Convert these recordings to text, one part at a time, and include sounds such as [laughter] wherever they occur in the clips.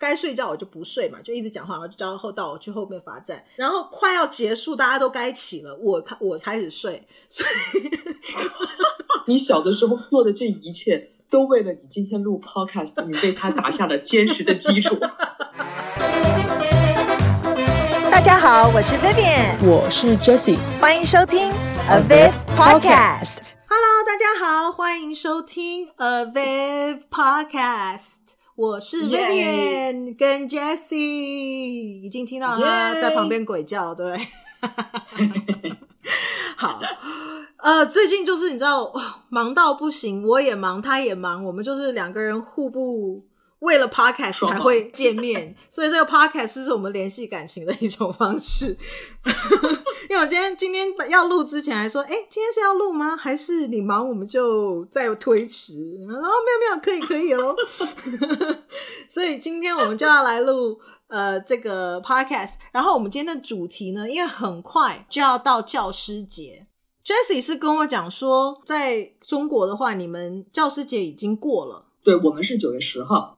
该睡觉我就不睡嘛，就一直讲话，然后就叫后到我去后面罚站，然后快要结束，大家都该起了，我开我开始睡，[laughs] 所以你小的时候做的这一切，都为了你今天录 podcast，你为他打下了坚实的基础。[laughs] 大家好，我是 Vivian，我是 Jessie，欢迎收听 Aviv Podcast。Hello，大家好，欢迎收听 Aviv Podcast。我是 Vivian 跟 Jessie，已经听到他在旁边鬼叫，对。[laughs] 好，呃，最近就是你知道，忙到不行，我也忙，他也忙，我们就是两个人互不。为了 podcast 才会见面，所以这个 podcast 是我们联系感情的一种方式。[laughs] 因为我今天今天要录之前还说，哎，今天是要录吗？还是你忙我们就再推迟？然后没有没有，可以可以哦。[laughs] 所以今天我们就要来录呃这个 podcast。然后我们今天的主题呢，因为很快就要到教师节，Jessie 是跟我讲说，在中国的话，你们教师节已经过了。对，我们是九月十号。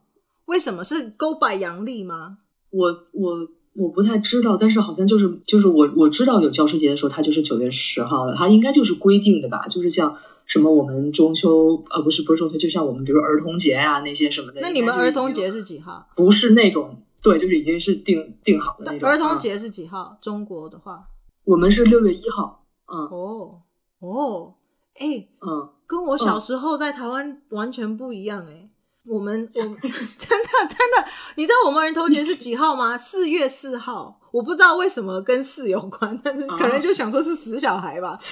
为什么是 Go by 阳历吗？我我我不太知道，但是好像就是就是我我知道有教师节的时候，它就是九月十号了，它应该就是规定的吧？就是像什么我们中秋啊，不是不是中秋，就像我们比如儿童节啊那些什么的。那你们儿童节是几号？不是那种，对，就是已经是定定好的那种。儿童节是几号？啊、中国的话，我们是六月一号。嗯。哦哦，哎、欸，嗯，跟我小时候在台湾完全不一样哎、欸。我们我 [laughs] 真的真的，你知道我们儿童节是几号吗？四月四号。我不知道为什么跟四有关，但是可能就想说是死小孩吧。[laughs]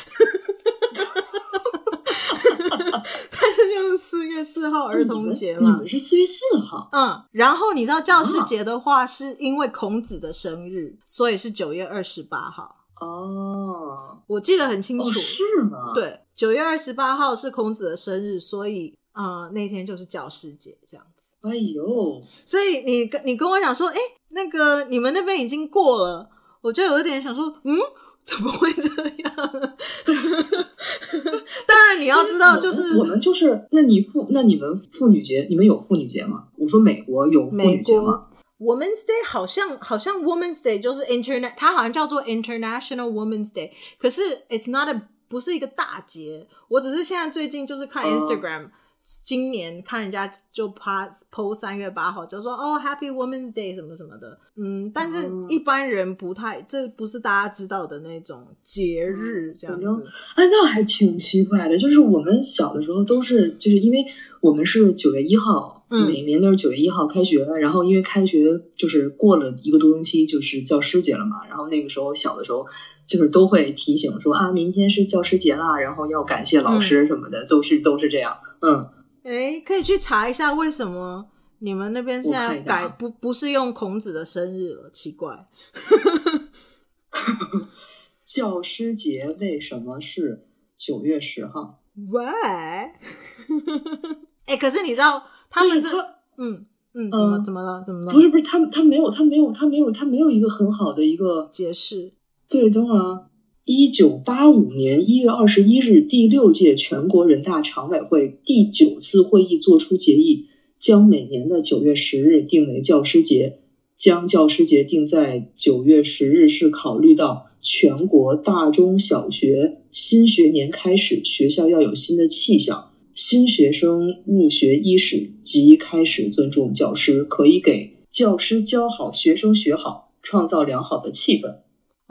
但是就是四月四号儿童节嘛。你们是四月四号？嗯。然后你知道教师节的话，是因为孔子的生日，所以是九月二十八号。哦，我记得很清楚。哦，是吗？对，九月二十八号是孔子的生日，所以。啊、呃，那天就是教师节这样子。哎呦，所以你跟你跟我讲说，哎，那个你们那边已经过了，我就有一点想说，嗯，[laughs] 怎么会这样？[laughs] 当然你要知道，就是我们就是，那你妇那你们妇女节，你们有妇女节吗？我说美国有妇女节吗？Women's Day 好像好像 Women's Day 就是 Internet，它好像叫做 International Women's Day，可是 It's not a 不是一个大节，我只是现在最近就是看 Instagram。Uh, 今年看人家就趴 po 三月八号，就说哦 Happy Women's Day 什么什么的，嗯，但是一般人不太，嗯、这不是大家知道的那种节日这样子。哎，那还挺奇怪的，就是我们小的时候都是，就是因为我们是九月一号，嗯、每年都是九月一号开学，然后因为开学就是过了一个多星期就是教师节了嘛，然后那个时候小的时候就是都会提醒说啊，明天是教师节啦，然后要感谢老师什么的，嗯、都是都是这样。嗯，哎，可以去查一下为什么你们那边现在改不不是用孔子的生日了？奇怪，[laughs] 教师节为什么是九月十号？Why？[laughs] 哎，可是你知道他们是嗯嗯怎么怎么了？怎么了？不是不是，他他没有他没有他没有他没有一个很好的一个解释。对，等会儿啊。一九八五年一月二十一日，第六届全国人大常委会第九次会议作出决议，将每年的九月十日定为教师节。将教师节定在九月十日，是考虑到全国大中小学新学年开始，学校要有新的气象，新学生入学伊始即开始尊重教师，可以给教师教好，学生学好，创造良好的气氛。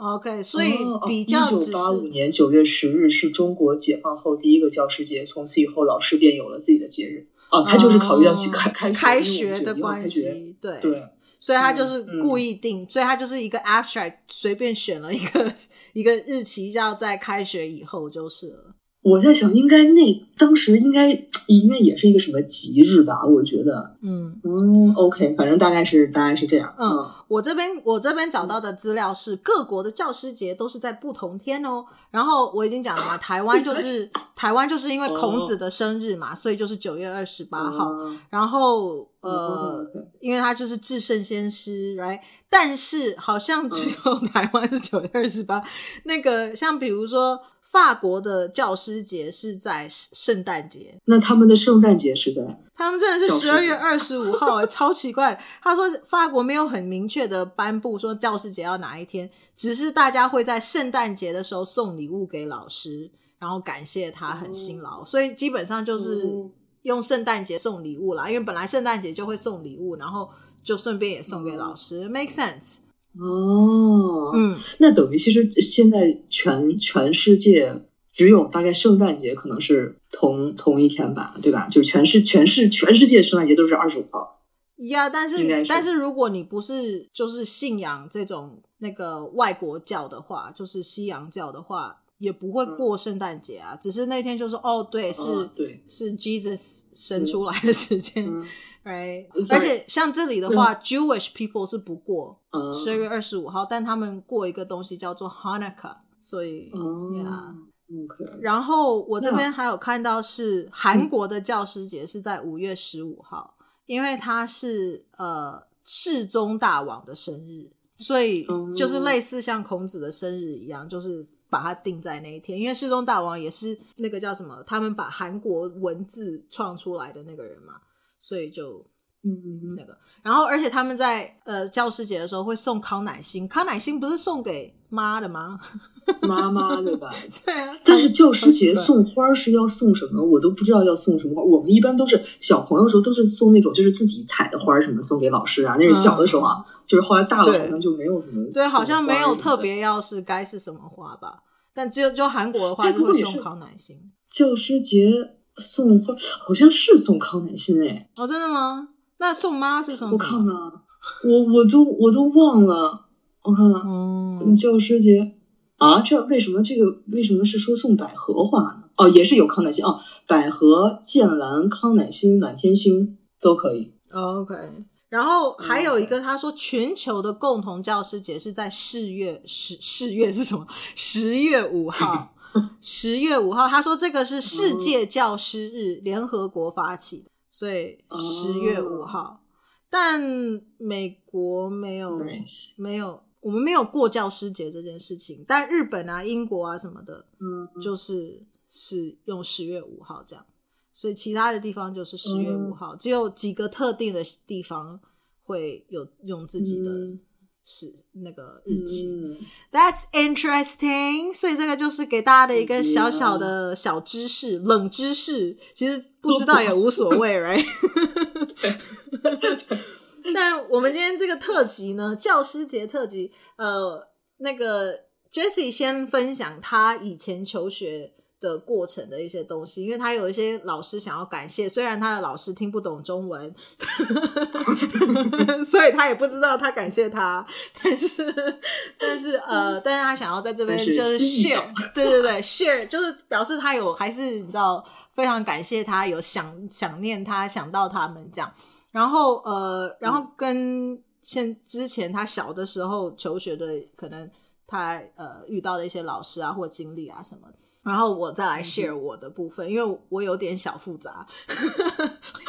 OK，所以比较一九八五年九月十日是中国解放后第一个教师节，从此以后老师便有了自己的节日。啊，他就是考虑到开开开学的关系，对对，所以他就是故意定，所以他就是一个 abstract，随便选了一个一个日期，要在开学以后就是了。我在想，应该那当时应该应该也是一个什么吉日吧？我觉得，嗯嗯，OK，反正大概是大概是这样。嗯，嗯我这边我这边找到的资料是各国的教师节都是在不同天哦。然后我已经讲了嘛，台湾就是台湾就是因为孔子的生日嘛，所以就是九月二十八号。然后呃，因为他就是至圣先师，right？但是好像只有台湾是九月二十八。那个像比如说。法国的教师节是在圣诞节，那他们的圣诞节是在他们真的是十二月二十五号，[laughs] 超奇怪。他说法国没有很明确的颁布说教师节要哪一天，只是大家会在圣诞节的时候送礼物给老师，然后感谢他很辛劳，所以基本上就是用圣诞节送礼物啦。因为本来圣诞节就会送礼物，然后就顺便也送给老师，make sense。哦，嗯，那等于其实现在全全世界。只有大概圣诞节可能是同同一天吧，对吧？就全世全世全世界圣诞节都是二十五号。呀、yeah，但是，是但是如果你不是就是信仰这种那个外国教的话，就是西洋教的话，也不会过圣诞节啊。嗯、只是那天就是哦，对，是，哦、对，是 Jesus 生出来的时间，right？而且像这里的话、嗯、，Jewish people 是不过十二月二十五号、嗯，但他们过一个东西叫做 Hanukkah，所以。然后我这边还有看到是韩国的教师节是在五月十五号，嗯，因为他是呃世宗大王的生日，所以就是类似像孔子的生日一样，就是把它定在那一天。因为世宗大王也是那个叫什么，他们把韩国文字创出来的那个人嘛，所以就。嗯，那个，然后而且他们在呃教师节的时候会送康乃馨，康乃馨不是送给妈的吗？妈妈的吧？[laughs] 对啊。但是教师节送花是要送什么？我都不知道要送什么花。我们一般都是小朋友的时候都是送那种就是自己采的花什么送给老师啊。那是小的时候啊，嗯、就是后来大了好像就没有什么。对，好像没有特别要是该是什么花吧。但只有就韩国的话就会送康乃馨。教师节送花好像是送康乃馨哎。哦，真的吗？那送妈是送什么？我看看啊，我我都我都忘了。我看看，嗯，教师节啊，这为什么这个为什么是说送百合花呢？哦，也是有康乃馨哦，百合、剑兰、康乃馨、满天星都可以。OK，然后还有一个，他说全球的共同教师节是在四月十四月是什么？十月五号，[laughs] 十月五号。他说这个是世界教师日，联合国发起的。所以十月五号，oh. 但美国没有没有，我们没有过教师节这件事情。但日本啊、英国啊什么的，嗯、mm -hmm.，就是是用十月五号这样。所以其他的地方就是十月五号，mm -hmm. 只有几个特定的地方会有用自己的。Mm -hmm. 是那个日期，嗯，That's interesting。所以这个就是给大家的一个小小的小知识，嗯、冷知识。其实不知道也无所谓，right？[laughs] 但我们今天这个特辑呢，教师节特辑，呃，那个 Jessie 先分享他以前求学。的过程的一些东西，因为他有一些老师想要感谢，虽然他的老师听不懂中文，[laughs] 所以他也不知道他感谢他，但是但是呃，但是他想要在这边就是 share，对对对，share 就是表示他有还是你知道非常感谢他，有想想念他，想到他们这样，然后呃，然后跟现之前他小的时候求学的可能他呃遇到的一些老师啊或经历啊什么。然后我再来 share 我的部分，嗯、因为我有点小复杂，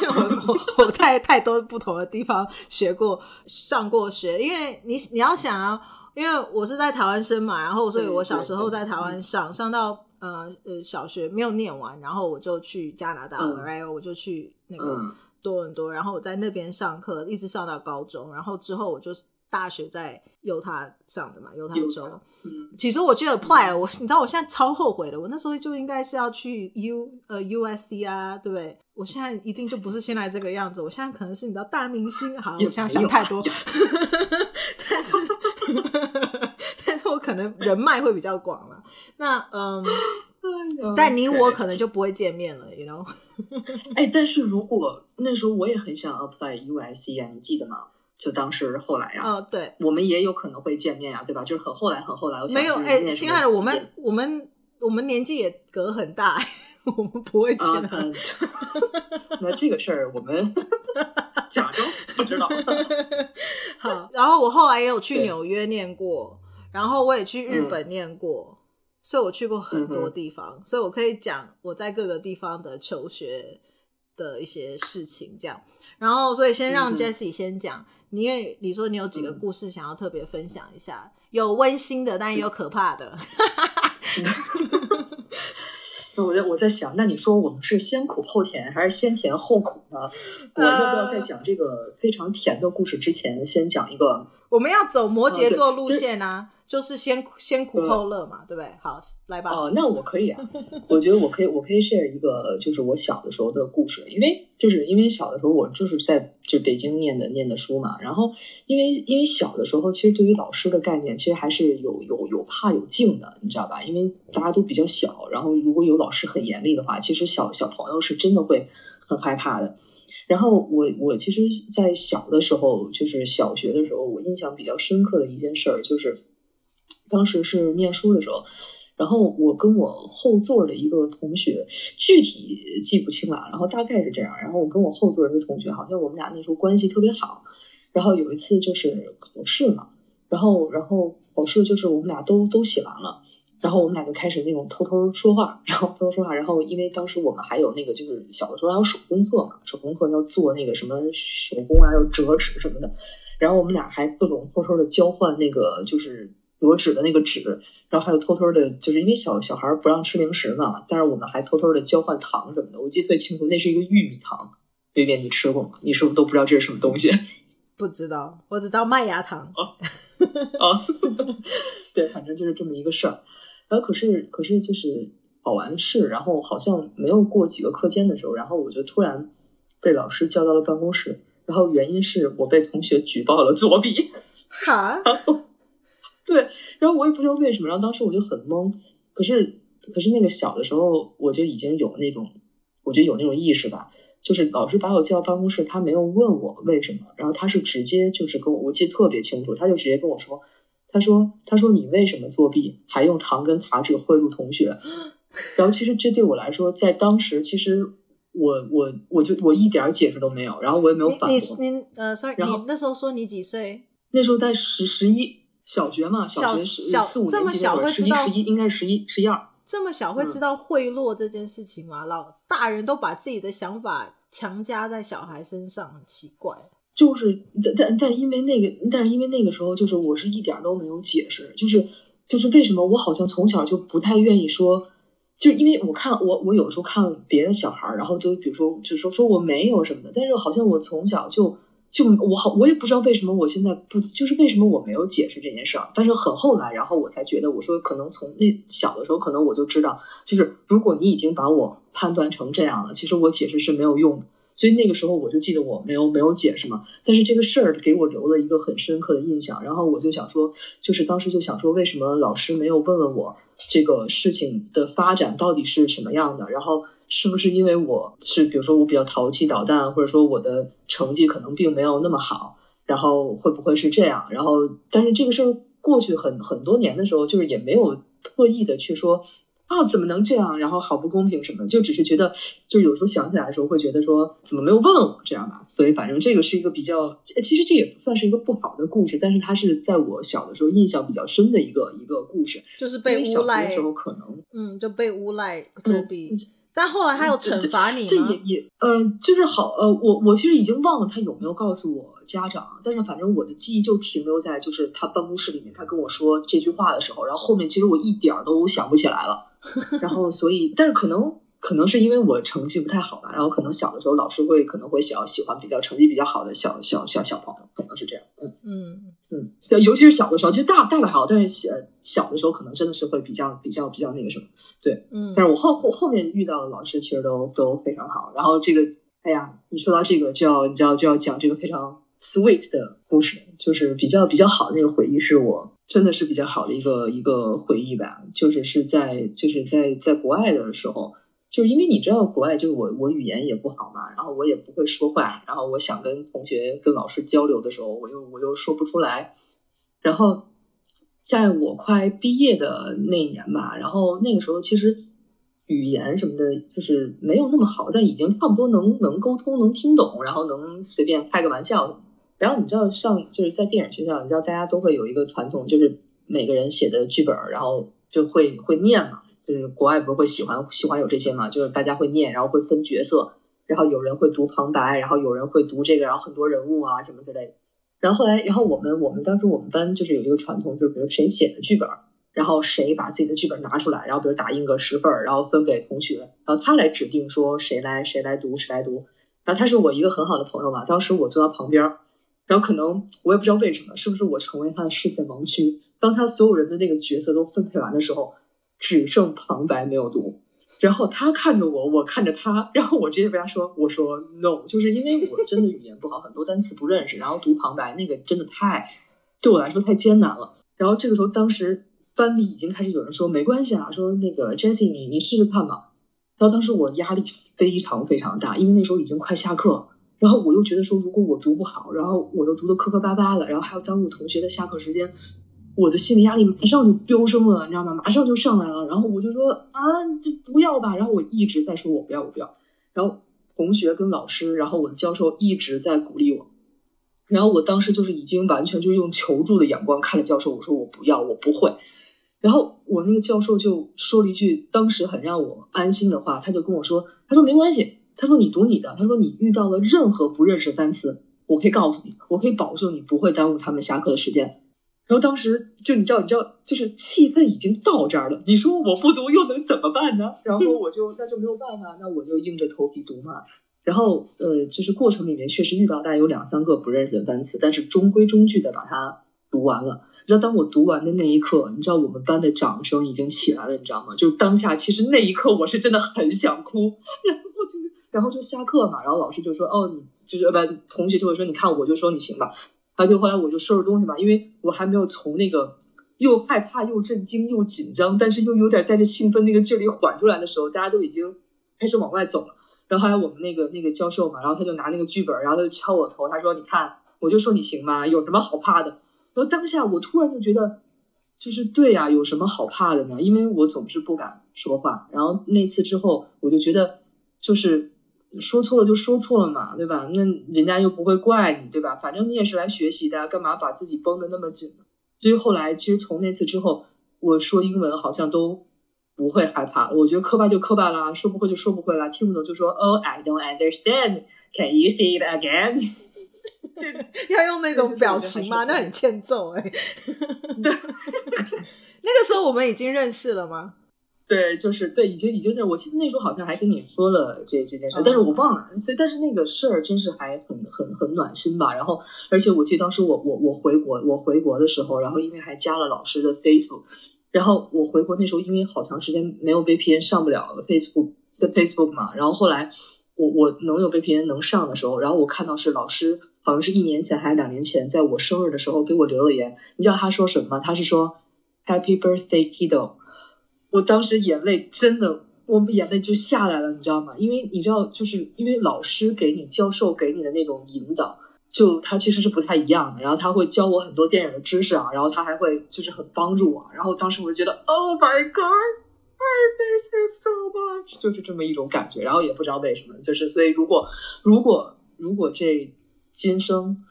因为 [laughs] 我我我在太多不同的地方学过、上过学。因为你你要想啊，因为我是在台湾生嘛，然后所以我小时候在台湾上上到呃呃小学没有念完，然后我就去加拿大了，然、嗯、后我就去那个多伦多，然后我在那边上课，一直上到高中，然后之后我就。大学在犹他上的嘛，犹他州。嗯，其实我觉得 apply 了，我你知道我现在超后悔的，我那时候就应该是要去 U 呃 USC 啊，对不对？我现在一定就不是现在这个样子，我现在可能是你知道大明星，好，我现在想太多。[laughs] 但是，但是我可能人脉会比较广了。那嗯，但你我可能就不会见面了，you know？哎，但是如果那时候我也很想 apply USC 啊，你记得吗？就当时后来呀、啊，哦，对，我们也有可能会见面呀、啊，对吧？就是很后来，很后来。我没有，哎，亲爱的，我们我们我们年纪也隔很大，[laughs] 我们不会见。Uh, 那这个事儿我们 [laughs] 假装不知道。[laughs] 好，然后我后来也有去纽约念过，然后我也去日本念过，嗯、所以我去过很多地方、嗯，所以我可以讲我在各个地方的求学的一些事情，这样。然后，所以先让 Jessie 先讲。你因为你说你有几个故事想要特别分享一下，有温馨的，但也有可怕的。[laughs] 那我在我在想，那你说我们是先苦后甜，还是先甜后苦呢？我要不要在讲这个非常甜的故事之前，先讲一个？我们要走摩羯座路线啊。就是先先苦后乐嘛，对不对？好，来吧。哦，那我可以啊，[laughs] 我觉得我可以，我可以 share 一个，就是我小的时候的故事。因为就是因为小的时候我就是在就北京念的念的书嘛，然后因为因为小的时候其实对于老师的概念其实还是有有有怕有敬的，你知道吧？因为大家都比较小，然后如果有老师很严厉的话，其实小小朋友是真的会很害怕的。然后我我其实，在小的时候，就是小学的时候，我印象比较深刻的一件事儿就是。当时是念书的时候，然后我跟我后座的一个同学，具体记不清了，然后大概是这样。然后我跟我后座的一个同学，好像我们俩那时候关系特别好。然后有一次就是考试嘛，然后然后考试就是我们俩都都写完了，然后我们俩就开始那种偷偷说话，然后偷偷说话。然后因为当时我们还有那个就是小的时候还有手工课嘛，手工课要做那个什么手工啊，要折纸什么的。然后我们俩还各种偷偷的交换那个就是。折纸的那个纸，然后还有偷偷的，就是因为小小孩不让吃零食嘛，但是我们还偷偷的交换糖什么的。我记得特别清楚，那是一个玉米糖，薇薇你吃过吗？你是不是都不知道这是什么东西？[laughs] 不知道，我只知道麦芽糖。啊啊，[laughs] 对，反正就是这么一个事儿。然后可是可是就是考完试，然后好像没有过几个课间的时候，然后我就突然被老师叫到了办公室，然后原因是我被同学举报了作弊。[laughs] 哈。对，然后我也不知道为什么，然后当时我就很懵。可是，可是那个小的时候，我就已经有那种，我觉得有那种意识吧，就是老师把我叫到办公室，他没有问我为什么，然后他是直接就是跟我，我记得特别清楚，他就直接跟我说，他说，他说你为什么作弊，还用糖跟卡纸贿赂同学？[laughs] 然后其实这对我来说，在当时其实我我我就我一点解释都没有，然后我也没有反驳。你你呃，sorry，然你那时候说你几岁？那时候在十十一。小学嘛，小学十四五年级那会儿，十一十一应该是十一十一二。这么小会知道贿赂这件事情吗？嗯、老大人都把自己的想法强加在小孩身上，很奇怪。就是，但但但因为那个，但是因为那个时候，就是我是一点都没有解释，就是就是为什么我好像从小就不太愿意说，就因为我看我我有时候看别的小孩儿，然后就比如说就说说我没有什么的，但是好像我从小就。就我好，我也不知道为什么我现在不，就是为什么我没有解释这件事儿。但是很后来，然后我才觉得，我说可能从那小的时候，可能我就知道，就是如果你已经把我判断成这样了，其实我解释是没有用的。所以那个时候我就记得我没有没有解释嘛。但是这个事儿给我留了一个很深刻的印象。然后我就想说，就是当时就想说，为什么老师没有问问我这个事情的发展到底是什么样的？然后。是不是因为我是，比如说我比较淘气捣蛋，或者说我的成绩可能并没有那么好，然后会不会是这样？然后，但是这个事儿过去很很多年的时候，就是也没有特意的去说啊，怎么能这样？然后好不公平什么的，就只是觉得，就有时候想起来的时候会觉得说，怎么没有问我这样吧？所以反正这个是一个比较，其实这也不算是一个不好的故事，但是它是在我小的时候印象比较深的一个一个故事，就是被诬赖的时候可能，嗯，就被诬赖作弊。嗯但后来他有惩罚你吗？这也也呃，就是好呃，我我其实已经忘了他有没有告诉我家长，但是反正我的记忆就停留在就是他办公室里面他跟我说这句话的时候，然后后面其实我一点儿都想不起来了，[laughs] 然后所以但是可能。可能是因为我成绩不太好吧，然后可能小的时候老师会可能会想要喜欢比较成绩比较好的小小小小朋友，可能是这样。嗯嗯嗯，尤其是小的时候，其实大大的还好，但是小小的时候可能真的是会比较比较比较那个什么。对，嗯。但是我后后后面遇到的老师其实都都非常好。然后这个，哎呀，你说到这个就要你知道就要讲这个非常 sweet 的故事，就是比较比较好的那个回忆，是我真的是比较好的一个一个回忆吧，就是是在就是在在国外的时候。就是因为你知道国外，就是我我语言也不好嘛，然后我也不会说话，然后我想跟同学跟老师交流的时候，我又我又说不出来。然后在我快毕业的那一年吧，然后那个时候其实语言什么的，就是没有那么好，但已经差不多能能沟通、能听懂，然后能随便开个玩笑。然后你知道上就是在电影学校，你知道大家都会有一个传统，就是每个人写的剧本，然后就会会念嘛。就是国外不是会喜欢喜欢有这些嘛？就是大家会念，然后会分角色，然后有人会读旁白，然后有人会读这个，然后很多人物啊什么之类的。然后后来，然后我们我们当时我们班就是有一个传统，就是比如谁写的剧本，然后谁把自己的剧本拿出来，然后比如打印个十份，然后分给同学，然后他来指定说谁来谁来读谁来读。然后他是我一个很好的朋友嘛，当时我坐在旁边，然后可能我也不知道为什么，是不是我成为他的视线盲区？当他所有人的那个角色都分配完的时候，只剩旁白没有读。然后他看着我，我看着他，然后我直接被他说：“我说 no，就是因为我真的语言不好，很多单词不认识，然后读旁白那个真的太对我来说太艰难了。”然后这个时候，当时班里已经开始有人说：“没关系啊，说那个 Jessie，你你试试看吧。”然后当时我压力非常非常大，因为那时候已经快下课，然后我又觉得说，如果我读不好，然后我又读的磕磕巴巴的，然后还要耽误同学的下课时间。我的心理压力马上就飙升了，你知道吗？马上就上来了。然后我就说啊，这不要吧。然后我一直在说，我不要，我不要。然后同学跟老师，然后我的教授一直在鼓励我。然后我当时就是已经完全就是用求助的眼光看着教授，我说我不要，我不会。然后我那个教授就说了一句当时很让我安心的话，他就跟我说，他说没关系，他说你读你的，他说你遇到了任何不认识的单词，我可以告诉你，我可以保证你不会耽误他们下课的时间。然后当时就你知道，你知道，就是气氛已经到这儿了。你说我不读又能怎么办呢？然后我就那就没有办法，那我就硬着头皮读嘛。然后呃，就是过程里面确实遇到大概有两三个不认识的单词，但是中规中矩的把它读完了。你知道，当我读完的那一刻，你知道我们班的掌声已经起来了，你知道吗？就当下其实那一刻我是真的很想哭，然后就是然后就下课嘛，然后老师就说哦，你就是不同学就会说，你看我就说你行吧。然后，就后来我就收拾东西嘛，因为我还没有从那个又害怕又震惊又紧张，但是又有点带着兴奋那个劲儿里缓出来的时候，大家都已经开始往外走了。然后后来我们那个那个教授嘛，然后他就拿那个剧本，然后他就敲我头，他说：“你看，我就说你行吗？有什么好怕的？”然后当下我突然就觉得，就是对呀，有什么好怕的呢？因为我总是不敢说话。然后那次之后，我就觉得就是。说错了就说错了嘛，对吧？那人家又不会怪你，对吧？反正你也是来学习的，干嘛把自己绷得那么紧呢？所以后来，其实从那次之后，我说英文好像都不会害怕。我觉得磕巴就磕巴啦，说不会就说不会啦，听不懂就说 Oh, I don't understand. Can you say it again？[laughs] [laughs] 要用那种表情吗？那很欠揍哎。[laughs] 那个时候我们已经认识了吗？对，就是对，已经已经是，我记得那时候好像还跟你说了这这件事，但是我忘了。所以，但是那个事儿真是还很很很暖心吧。然后，而且我记得当时我我我回国，我回国的时候，然后因为还加了老师的 Facebook，然后我回国那时候因为好长时间没有 VPN 上不了 Facebook，在 Facebook 嘛。然后后来我我能有 VPN 能上的时候，然后我看到是老师，好像是一年前还是两年前，在我生日的时候给我留了言。你知道他说什么吗？他是说 Happy Birthday, Kiddo。我当时眼泪真的，我们眼泪就下来了，你知道吗？因为你知道，就是因为老师给你、教授给你的那种引导，就他其实是不太一样的。然后他会教我很多电影的知识啊，然后他还会就是很帮助我。然后当时我就觉得，Oh my God，I miss him so much，就是这么一种感觉。然后也不知道为什么，就是所以如果如果如果这今生，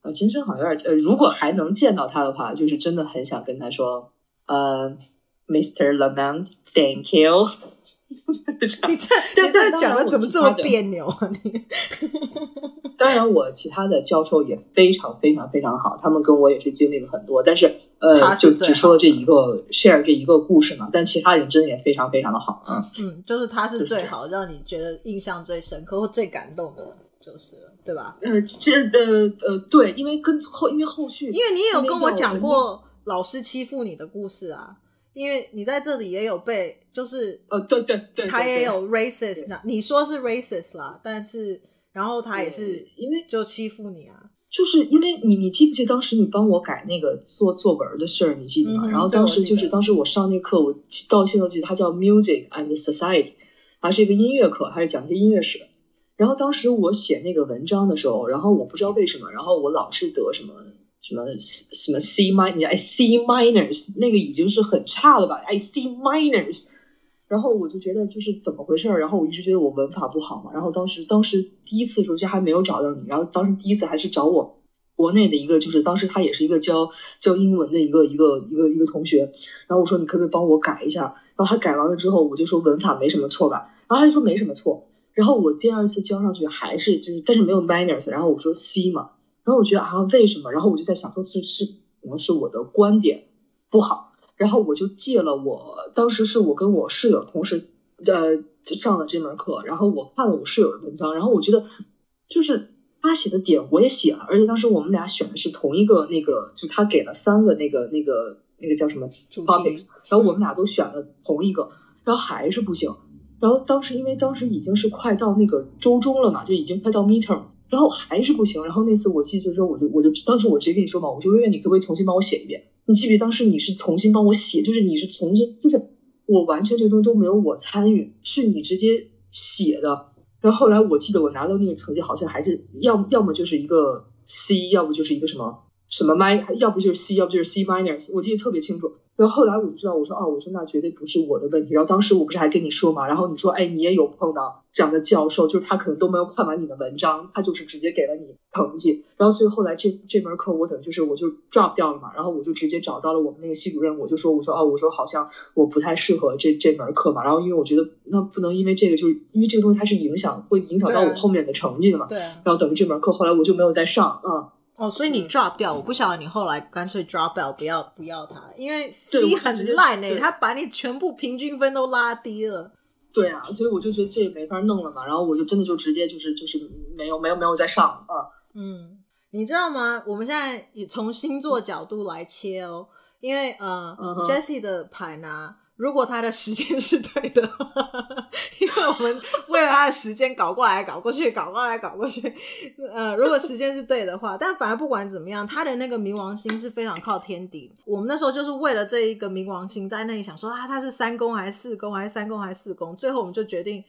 呃，今生好像有点，呃，如果还能见到他的话，就是真的很想跟他说，呃。Mr. Lamont，Thank you。[laughs] 你这 [laughs] 你这讲的怎么这么别扭啊？你 [laughs] 当然，我其他的教授也非常非常非常好，他们跟我也是经历了很多，但是呃，就只说了这一个 share 这一个故事嘛。但其他人真的也非常非常的好啊。嗯，就是他是最好，让你觉得印象最深刻或最感动的，就是对吧？呃，这呃呃对，因为跟后因为后续，因为你也有跟我讲过老师欺负你的故事啊。因为你在这里也有被，就是呃，对对对，他也有 racist，那你说是 racist 啦，但是然后他也是因为就欺负你啊，就是因为你你记不记得当时你帮我改那个做作文的事儿，你记得吗？嗯、然后当时就是当时我上那课，我到现在都记得，它叫 Music and Society，还是一个音乐课，还是讲一些音乐史。然后当时我写那个文章的时候，然后我不知道为什么，然后我老是得什么。什么什么 C minor，你哎 C minors 那个已经是很差了吧？哎 C minors，然后我就觉得就是怎么回事儿？然后我一直觉得我文法不好嘛。然后当时当时第一次的时候就还没有找到你，然后当时第一次还是找我国内的一个，就是当时他也是一个教教英文的一个一个一个一个同学。然后我说你可不可以帮我改一下？然后他改完了之后，我就说文法没什么错吧？然后他就说没什么错。然后我第二次交上去还是就是，但是没有 minors。然后我说 C 嘛。然后我觉得啊，为什么？然后我就在想说，是是可能是我的观点不好。然后我就借了我当时是我跟我室友同时呃上了这门课，然后我看了我室友的文章，然后我觉得就是他写的点我也写了，而且当时我们俩选的是同一个那个，就他给了三个那个那个那个叫什么 topics，然后我们俩都选了同一个，然后还是不行。然后当时因为当时已经是快到那个周中了嘛，就已经快到 midterm，然后还是不行。然后那次我记得就是说，我就我就当时我直接跟你说嘛，我就问你可不可以重新帮我写一遍？你记不记得当时你是重新帮我写，就是你是重新，就是我完全这个东西都没有我参与，是你直接写的。然后后来我记得我拿到那个成绩好像还是要要么就是一个 C，要不就是一个什么什么 m i 要不就是 C，要不就是 C minor，我记得特别清楚。然后后来我就知道，我说哦，我说那绝对不是我的问题。然后当时我不是还跟你说嘛，然后你说，哎，你也有碰到这样的教授，就是他可能都没有看完你的文章，他就是直接给了你成绩。然后所以后来这这门课我等于就是我就 drop 掉了嘛，然后我就直接找到了我们那个系主任，我就说，我说哦，我说好像我不太适合这这门课嘛。然后因为我觉得那不能因为这个，就是因为这个东西它是影响会影响到我后面的成绩的嘛。对。然后等于这门课后来我就没有再上啊。嗯哦，所以你 drop 掉，嗯、我不晓得你后来干脆 drop 掉，不要不要它，因为 C 很烂呢，他把你全部平均分都拉低了。对啊，所以我就觉得这也没法弄了嘛，然后我就真的就直接就是就是没有没有没有再上啊。嗯，你知道吗？我们现在也从星座角度来切哦，因为呃、uh huh. Jessie 的牌呢。如果他的时间是对的，[laughs] 因为我们为了他的时间搞过来搞过去，搞过来搞过去，呃，如果时间是对的话，但反而不管怎么样，他的那个冥王星是非常靠天敌。我们那时候就是为了这一个冥王星在那里想说啊，他是三宫还是四宫，还是三宫还是四宫？最后我们就决定，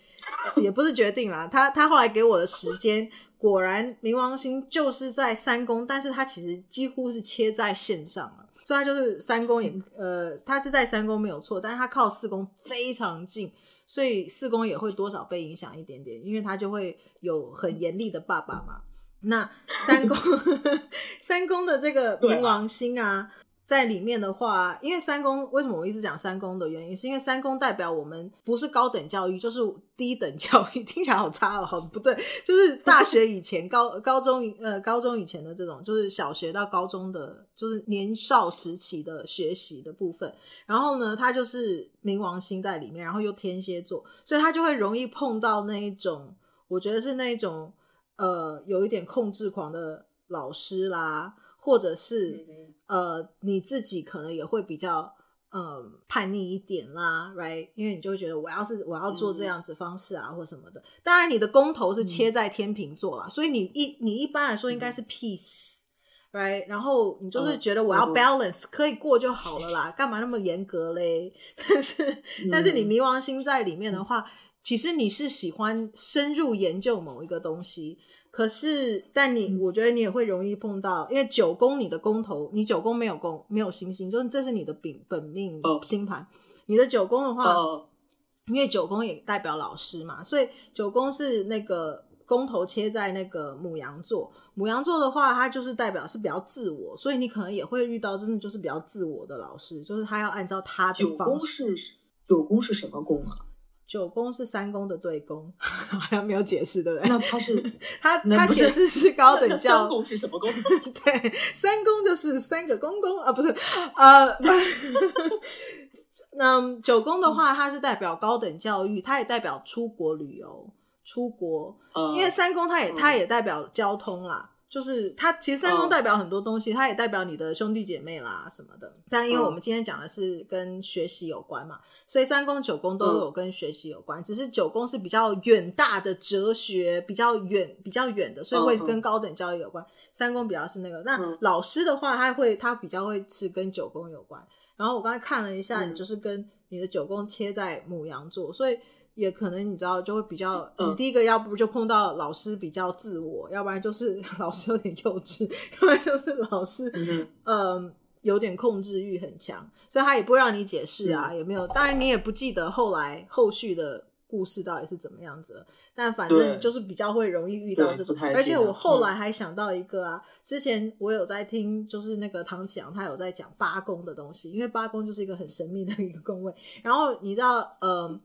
也不是决定啦，他他后来给我的时间，果然冥王星就是在三宫，但是他其实几乎是切在线上。所以他就是三宫也，呃，他是在三宫没有错，但是他靠四宫非常近，所以四宫也会多少被影响一点点，因为他就会有很严厉的爸爸嘛。那三宫，[laughs] 三宫的这个冥王星啊。在里面的话，因为三宫为什么我一直讲三宫的原因，是因为三宫代表我们不是高等教育，就是低等教育，[laughs] 听起来好差哦，好不对，就是大学以前高高中呃高中以前的这种，就是小学到高中的，就是年少时期的学习的部分。然后呢，它就是冥王星在里面，然后又天蝎座，所以它就会容易碰到那一种，我觉得是那一种呃有一点控制狂的老师啦。或者是呃，你自己可能也会比较呃叛逆一点啦，right？因为你就会觉得我要是我要做这样子方式啊，嗯、或什么的。当然，你的公头是切在天秤座啦，嗯、所以你一你一般来说应该是 peace，right？、嗯、然后你就是觉得我要 balance，、嗯、可以过就好了啦，干嘛那么严格嘞？[laughs] 但是、嗯、但是你冥王星在里面的话，其实你是喜欢深入研究某一个东西。可是，但你，我觉得你也会容易碰到，因为九宫你的宫头，你九宫没有宫，没有星星，就是这是你的本本命星盘。你的九宫的话，因为九宫也代表老师嘛，所以九宫是那个宫头切在那个母羊座。母羊座的话，它就是代表是比较自我，所以你可能也会遇到真的就是比较自我的老师，就是他要按照他的方式。九宫是九宫是什么宫啊？九宫是三宫的对宫，[laughs] 好像没有解释，对不对？那他是 [laughs] 他他解释是高等教。三宫是什么宫？[laughs] 对，三宫就是三个公公啊，不是呃，那九宫的话，它是代表高等教育，它也代表出国旅游、出国，嗯、因为三宫它也它也代表交通啦。就是它其实三宫代表很多东西，它也代表你的兄弟姐妹啦什么的。但因为我们今天讲的是跟学习有关嘛，所以三宫九宫都有跟学习有关。只是九宫是比较远大的哲学，比较远比较远的，所以会跟高等教育有关。三宫比较是那个。那老师的话，他会他比较会是跟九宫有关。然后我刚才看了一下，你就是跟你的九宫切在牡羊座，所以。也可能你知道就会比较，你第一个要不就碰到老师比较自我，嗯、要不然就是 [laughs] 老师有点幼稚，要不然就是老师嗯，有点控制欲很强，所以他也不会让你解释啊，嗯、也没有，当然你也不记得后来后续的故事到底是怎么样子，但反正就是比较会容易遇到这种，而且我后来还想到一个啊，嗯、之前我有在听，就是那个唐启阳他有在讲八宫的东西，因为八宫就是一个很神秘的一个宫位，然后你知道，嗯。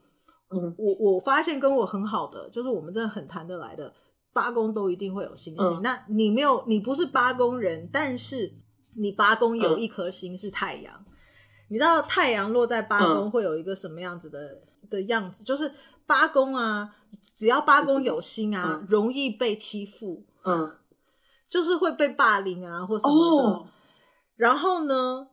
嗯，我我发现跟我很好的，就是我们真的很谈得来的，八宫都一定会有星星。嗯、那你没有，你不是八宫人，但是你八宫有一颗星是太阳，嗯、你知道太阳落在八宫会有一个什么样子的、嗯、的样子？就是八宫啊，只要八宫有星啊，嗯、容易被欺负，嗯，就是会被霸凌啊或什么的。哦、然后呢，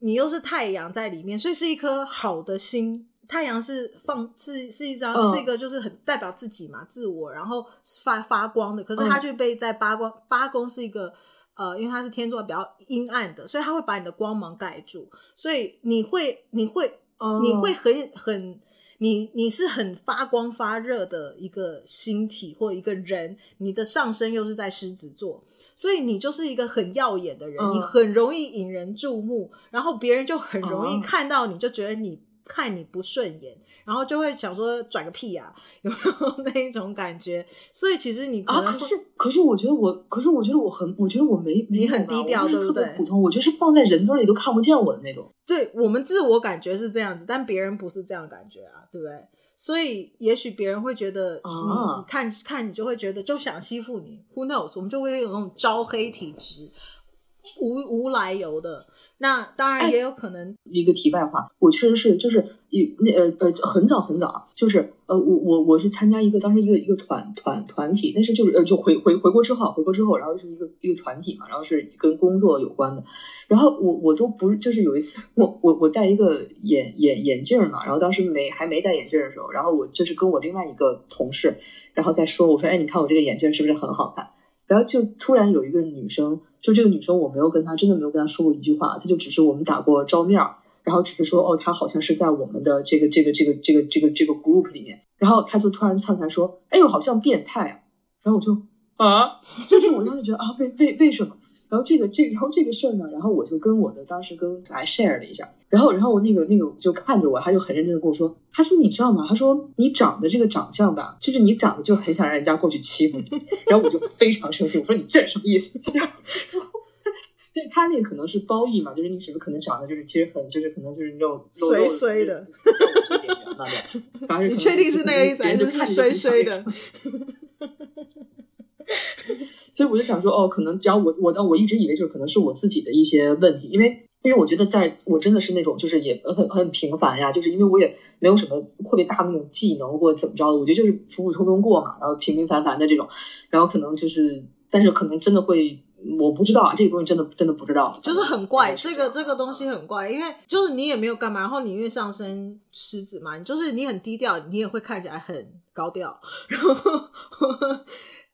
你又是太阳在里面，所以是一颗好的星。太阳是放是是一张、嗯、是一个就是很代表自己嘛，自我，然后发发光的。可是它却被在八宫、嗯、八宫是一个呃，因为它是天座比较阴暗的，所以它会把你的光芒盖住，所以你会你会、嗯、你会很很你你是很发光发热的一个星体或一个人，你的上升又是在狮子座，所以你就是一个很耀眼的人，嗯、你很容易引人注目，然后别人就很容易看到你就觉得你。看你不顺眼，然后就会想说转个屁啊，有没有 [laughs] 那一种感觉？所以其实你可能、啊、可是可是我觉得我，可是我觉得我很，我觉得我没，你很低调，对不对？普通，我觉得是放在人堆里都看不见我的那种。对，我们自我感觉是这样子，但别人不是这样感觉啊，对不对？所以也许别人会觉得你，啊、你看看你就会觉得就想欺负你，Who knows？我们就会有那种招黑体质，无无来由的。那当然也有可能。一个题外话，我确实是就是一那呃呃很早很早，就是呃我我我是参加一个当时一个一个团团团体，但是就是呃就回回回国之后回国之后，然后就是一个一个团体嘛，然后是跟工作有关的，然后我我都不是就是有一次我我我戴一个眼眼眼镜嘛，然后当时没还没戴眼镜的时候，然后我就是跟我另外一个同事，然后在说我说哎你看我这个眼镜是不是很好看？然后就突然有一个女生，就这个女生我没有跟她真的没有跟她说过一句话，她就只是我们打过照面儿，然后只是说哦，她好像是在我们的这个这个这个这个这个这个 group 里面，然后她就突然窜出来说，哎呦，好像变态啊，然后我就啊，就是我当时觉得啊，为为为什么？然后这个这个、然后这个事儿呢，然后我就跟我的当时跟来 share 了一下，然后然后我那个那个就看着我，他就很认真的跟我说，他说你知道吗？他说你长的这个长相吧，就是你长得就很想让人家过去欺负你，[laughs] 然后我就非常生气，我说你这是什么意思？[laughs] 然后对他那个可能是褒义嘛，就是你是不是可能长得就是其实很就是可能就是那种衰衰的，你确定是那个意思还是是衰衰的？所以我就想说，哦，可能只要我我我一直以为就是可能是我自己的一些问题，因为因为我觉得在我真的是那种就是也很很平凡呀，就是因为我也没有什么特别大的那种技能或者怎么着的，我觉得就是普普通通过嘛，然后平平凡凡的这种，然后可能就是，但是可能真的会，我不知道啊，这个东西真的真的不知道，就是很怪，这个这个东西很怪，因为就是你也没有干嘛，然后你因为上升狮子嘛，你就是你很低调，你也会看起来很高调，然后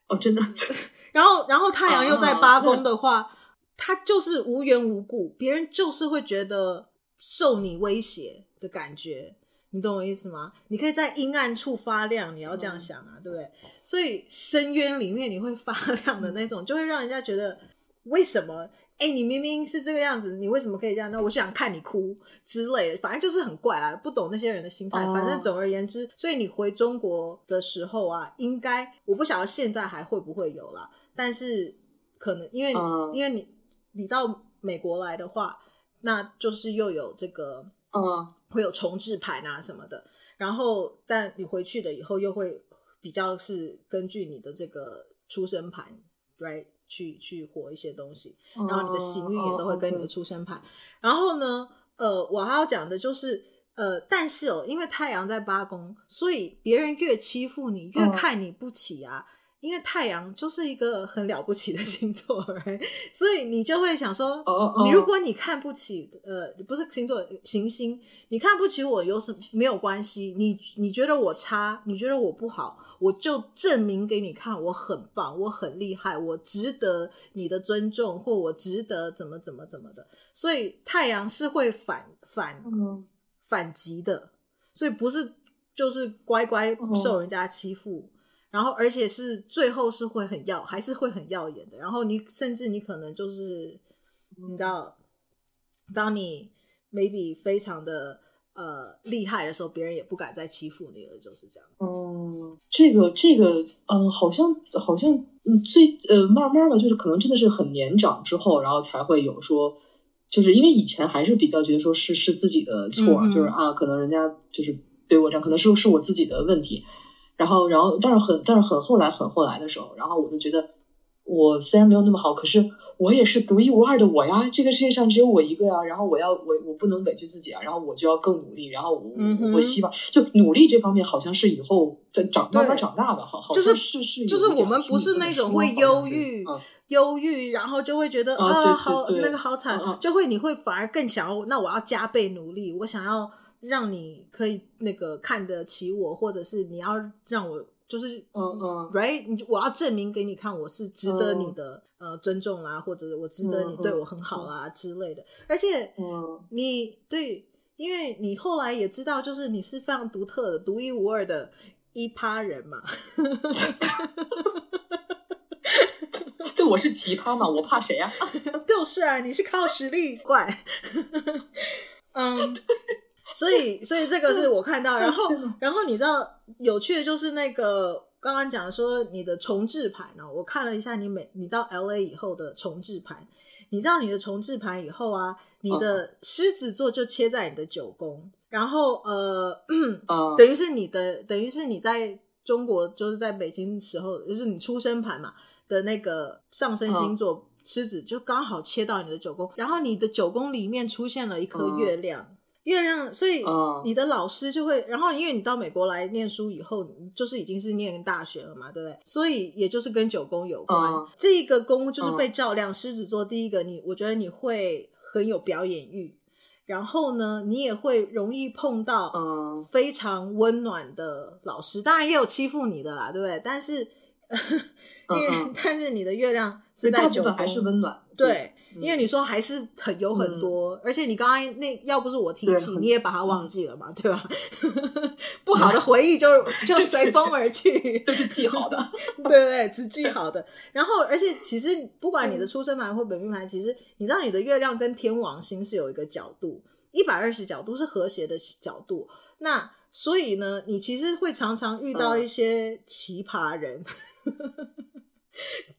哦，真的。[laughs] 然后，然后太阳又在八宫的话，他就是无缘无故，别人就是会觉得受你威胁的感觉，你懂我意思吗？你可以在阴暗处发亮，你要这样想啊，对不对？所以深渊里面你会发 [laughs] 亮的那种，就会让人家觉得为什么？哎，你明明是这个样子，你为什么可以这样？那我想看你哭之类的，反正就是很怪啊，不懂那些人的心态。反正总而言之，所以你回中国的时候啊，应该我不晓得现在还会不会有啦。但是可能因为、uh, 因为你你到美国来的话，那就是又有这个，uh, 会有重置盘啊什么的。然后但你回去了以后，又会比较是根据你的这个出生盘，right 去去活一些东西。然后你的行运也都会跟你的出生盘。Uh. 然后呢，呃，我还要讲的就是，呃，但是哦，因为太阳在八宫，所以别人越欺负你，越看你不起啊。Uh, 因为太阳就是一个很了不起的 [laughs] 星座，right? 所以你就会想说，oh, oh. 你如果你看不起，呃，不是星座行星，你看不起我有什么没有关系？你你觉得我差，你觉得我不好，我就证明给你看，我很棒，我很厉害，我值得你的尊重，或我值得怎么怎么怎么的。所以太阳是会反反、oh. 反击的，所以不是就是乖乖受人家欺负。Oh. 然后，而且是最后是会很耀，还是会很耀眼的。然后你甚至你可能就是，你知道，当你 maybe 非常的呃厉害的时候，别人也不敢再欺负你了，就是这样。嗯，这个这个，嗯，好像好像嗯，最呃慢慢的就是可能真的是很年长之后，然后才会有说，就是因为以前还是比较觉得说是是自己的错，嗯、就是啊，可能人家就是对我这样，可能是是我自己的问题。然后，然后，但是很，但是很后来，很后来的时候，然后我就觉得，我虽然没有那么好，可是我也是独一无二的我呀，这个世界上只有我一个呀，然后我要我我不能委屈自己啊，然后我就要更努力，然后我、嗯、我希望就努力这方面好像是以后在长慢慢长大吧，好好就是是是，就是我们不是那种会忧郁、嗯、忧郁，然后就会觉得啊、哦、好那个好惨、嗯，就会你会反而更想要，那我要加倍努力，我想要让你可以那个看得起我，或者是你要让我。就是嗯嗯，right，你我要证明给你看，我是值得你的、嗯、呃尊重啦，或者我值得你对我很好啦、嗯、之类的。而且，嗯，你对，因为你后来也知道，就是你是非常独特的、独一无二的一趴人嘛。[laughs] 对，我是奇葩嘛，我怕谁呀、啊？[laughs] 就是啊，你是靠实力怪。[laughs] 嗯。所以，所以这个是我看到，然后，[laughs] 然后你知道有趣的就是那个刚刚讲说你的重置盘呢，我看了一下你每你到 LA 以后的重置盘，你知道你的重置盘以后啊，你的狮子座就切在你的九宫，然后呃，等于是你的，等于是你在中国就是在北京时候，就是你出生盘嘛的那个上升星座狮子就刚好切到你的九宫，然后你的九宫里面出现了一颗月亮。月亮，所以你的老师就会，uh, 然后因为你到美国来念书以后，就是已经是念大学了嘛，对不对？所以也就是跟九宫有关，uh, 这个宫就是被照亮。狮子座第一个，你我觉得你会很有表演欲，然后呢，你也会容易碰到非常温暖的老师，当然也有欺负你的啦，对不对？但是，[laughs] 因为、uh, uh, 但是你的月亮是在九宫，还是温暖，对。因为你说还是很有很多，嗯、而且你刚刚那要不是我提起，你也把它忘记了嘛，对吧？[laughs] 不好的回忆就 [laughs] 就随风而去，[laughs] 都是记好的，对对对，只记好的。然后，而且其实不管你的出生盘或本命盘，其实你知道你的月亮跟天王星是有一个角度，一百二十角度是和谐的角度。那所以呢，你其实会常常遇到一些奇葩人，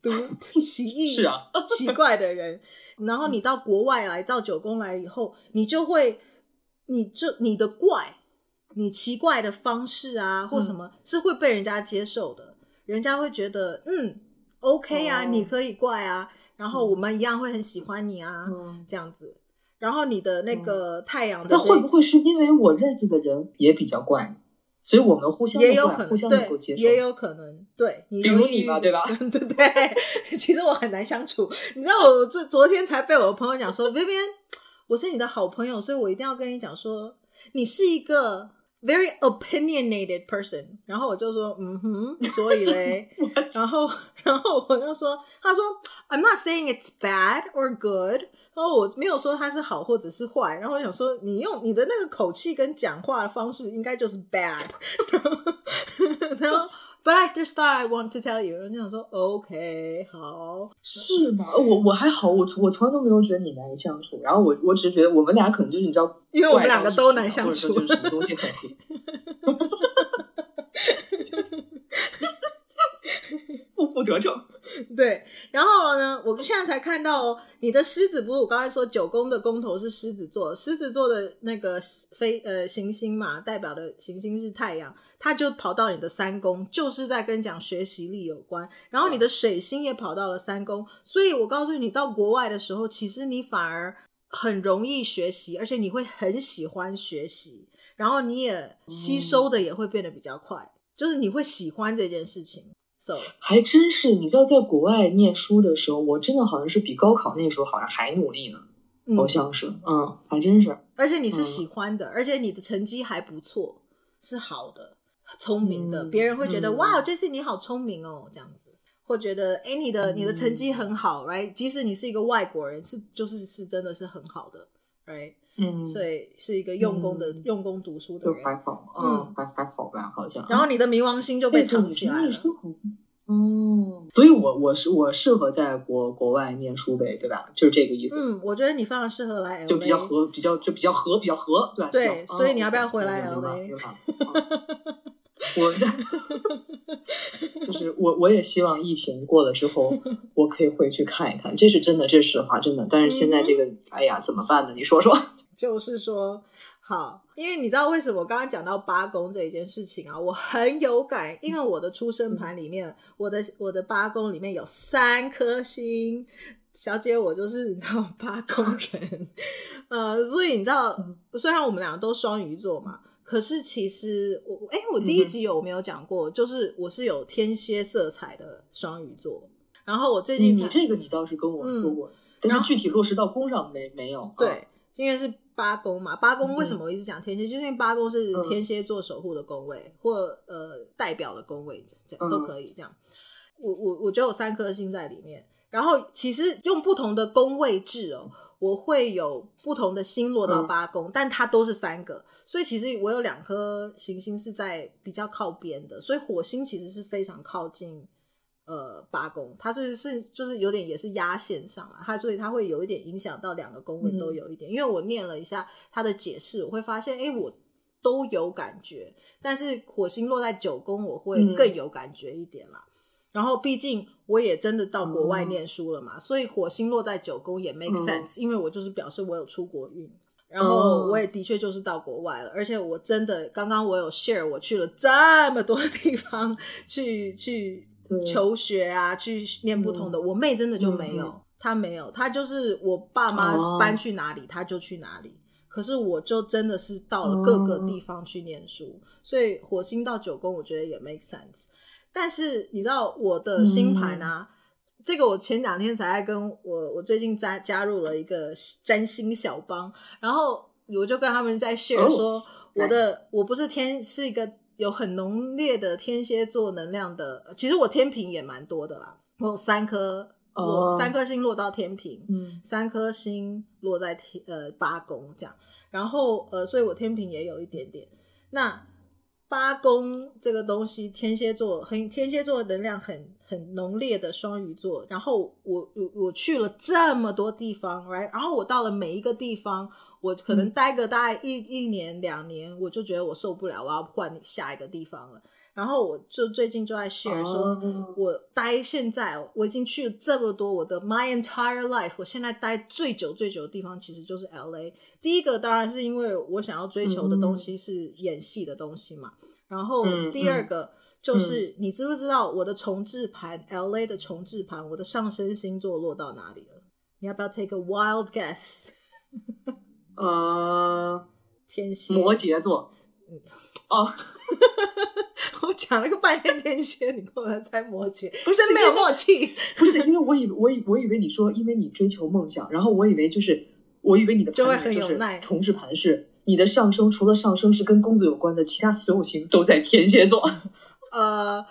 独、嗯、奇异是啊，奇怪的人。然后你到国外来到九宫来以后，你就会，你就你的怪，你奇怪的方式啊，或什么是会被人家接受的，人家会觉得嗯，OK 啊，你可以怪啊，然后我们一样会很喜欢你啊，这样子。然后你的那个太阳的，那会不会是因为我认识的人也比较怪？所以我们互相也有可能互相能够接受，也有可能对你，比如你嘛，对吧？[laughs] 对对 [laughs] 对，其实我很难相处。你知道，我昨昨天才被我的朋友讲说，Vivian，我是你的好朋友，所以我一定要跟你讲说，你是一个 very opinionated person。然后我就说，嗯哼，所以嘞，[laughs] 然后然后我就说，他说，I'm not saying it's bad or good。然后我没有说他是好或者是坏，然后我想说，你用你的那个口气跟讲话的方式，应该就是 bad。[laughs] 然后，But I just thought I want to tell you，然后就想说，OK，好，是吗？我我还好，我我从来都没有觉得你难以相处。然后我我只是觉得我们俩可能就是你知道，因为我们两个都难相处，就是什么东西很合。不负得正。[laughs] 对，然后呢，我现在才看到哦，你的狮子不是我刚才说九宫的宫头是狮子座，狮子座的那个飞呃行星嘛，代表的行星是太阳，它就跑到你的三宫，就是在跟讲学习力有关。然后你的水星也跑到了三宫，所以我告诉你，到国外的时候，其实你反而很容易学习，而且你会很喜欢学习，然后你也吸收的也会变得比较快，嗯、就是你会喜欢这件事情。So, 还真是，你知道，在国外念书的时候，我真的好像是比高考那时候好像还努力呢，嗯、好像是，嗯，还真是。而且你是喜欢的，嗯、而且你的成绩还不错，是好的，聪明的，嗯、别人会觉得、嗯、哇，这次你好聪明哦，这样子，或觉得哎，你的你的成绩很好、嗯、，right？即使你是一个外国人，是就是是真的是很好的，right？嗯，所以是一个用功的、嗯、用功读书的人，还好，嗯，还还好吧，好像。然后你的冥王星就被藏起来了，嗯，所以我我是我适合在国国外念书呗，对吧？就是这个意思。嗯，我觉得你非常适合来 LA，就比较合，比较就比较合，比较合，对对。所以你要不要回来 LA？我，[laughs] 就是我，我也希望疫情过了之后，我可以回去看一看。这是真的，这是实话，真的。但是现在这个，嗯、哎呀，怎么办呢？你说说。[laughs] 就是说，好，因为你知道为什么我刚刚讲到八宫这一件事情啊，我很有感，因为我的出生盘里面，嗯、我的我的八宫里面有三颗星小姐，我就是你知道八宫人，[laughs] 呃，所以你知道，虽然我们两个都双鱼座嘛，可是其实我，哎、欸，我第一集有没有讲过？嗯、就是我是有天蝎色彩的双鱼座。然后我最近才，你这个你倒是跟我说过，嗯、但是具体落实到宫上没没有？[laughs] 对，因为是八宫嘛，八宫为什么我一直讲天蝎？嗯、就是因为八宫是天蝎座守护的宫位，嗯、或呃代表的宫位，这样都可以这样。我我我觉得有三颗星在里面。然后其实用不同的宫位制哦，我会有不同的星落到八宫，嗯、但它都是三个，所以其实我有两颗行星是在比较靠边的，所以火星其实是非常靠近呃八宫，它是是就是有点也是压线上啊，它所以它会有一点影响到两个宫位都有一点，嗯、因为我念了一下它的解释，我会发现哎我都有感觉，但是火星落在九宫我会更有感觉一点啦。嗯然后，毕竟我也真的到国外念书了嘛，嗯、所以火星落在九宫也 make sense，、嗯、因为我就是表示我有出国运，然后我也的确就是到国外了，而且我真的刚刚我有 share 我去了这么多地方去去求学啊，去念不同的，嗯、我妹真的就没有，嗯、她没有，她就是我爸妈搬去哪里，她就去哪里，可是我就真的是到了各个地方去念书，嗯、所以火星到九宫我觉得也 make sense。但是你知道我的星盘啊，嗯、这个我前两天才在跟我我最近加加入了一个占星小帮，然后我就跟他们在 share 说，我的、哦、我不是天是一个有很浓烈的天蝎座能量的，其实我天平也蛮多的啦，我有三颗，我、哦、三颗星落到天平，嗯，三颗星落在天呃八宫这样，然后呃，所以我天平也有一点点，那。八宫这个东西，天蝎座很天蝎座的能量很很浓烈的双鱼座。然后我我我去了这么多地方，right？然后我到了每一个地方，我可能待个大概一、嗯、一年两年，我就觉得我受不了，我要换下一个地方了。然后我就最近就在 share 说，哦、我待现在我已经去了这么多，我的 my entire life，我现在待最久最久的地方其实就是 LA。第一个当然是因为我想要追求的东西是演戏的东西嘛。嗯、然后第二个就是、嗯、你知不知道我的重置盘、嗯、LA 的重置盘，我的上升星座落到哪里了？你要不要 take a wild guess？呃，[laughs] 天蝎，摩羯座。嗯，哦。[laughs] 我讲了个半天天蝎，你跟我猜摩羯，不是真没有默契。不是因为我以我以我以为你说，因为你追求梦想，然后我以为就是，我以为你的就会很有耐。重置盘是你的上升，除了上升是跟工作有关的，其他所有星都在天蝎座。[laughs] 呃，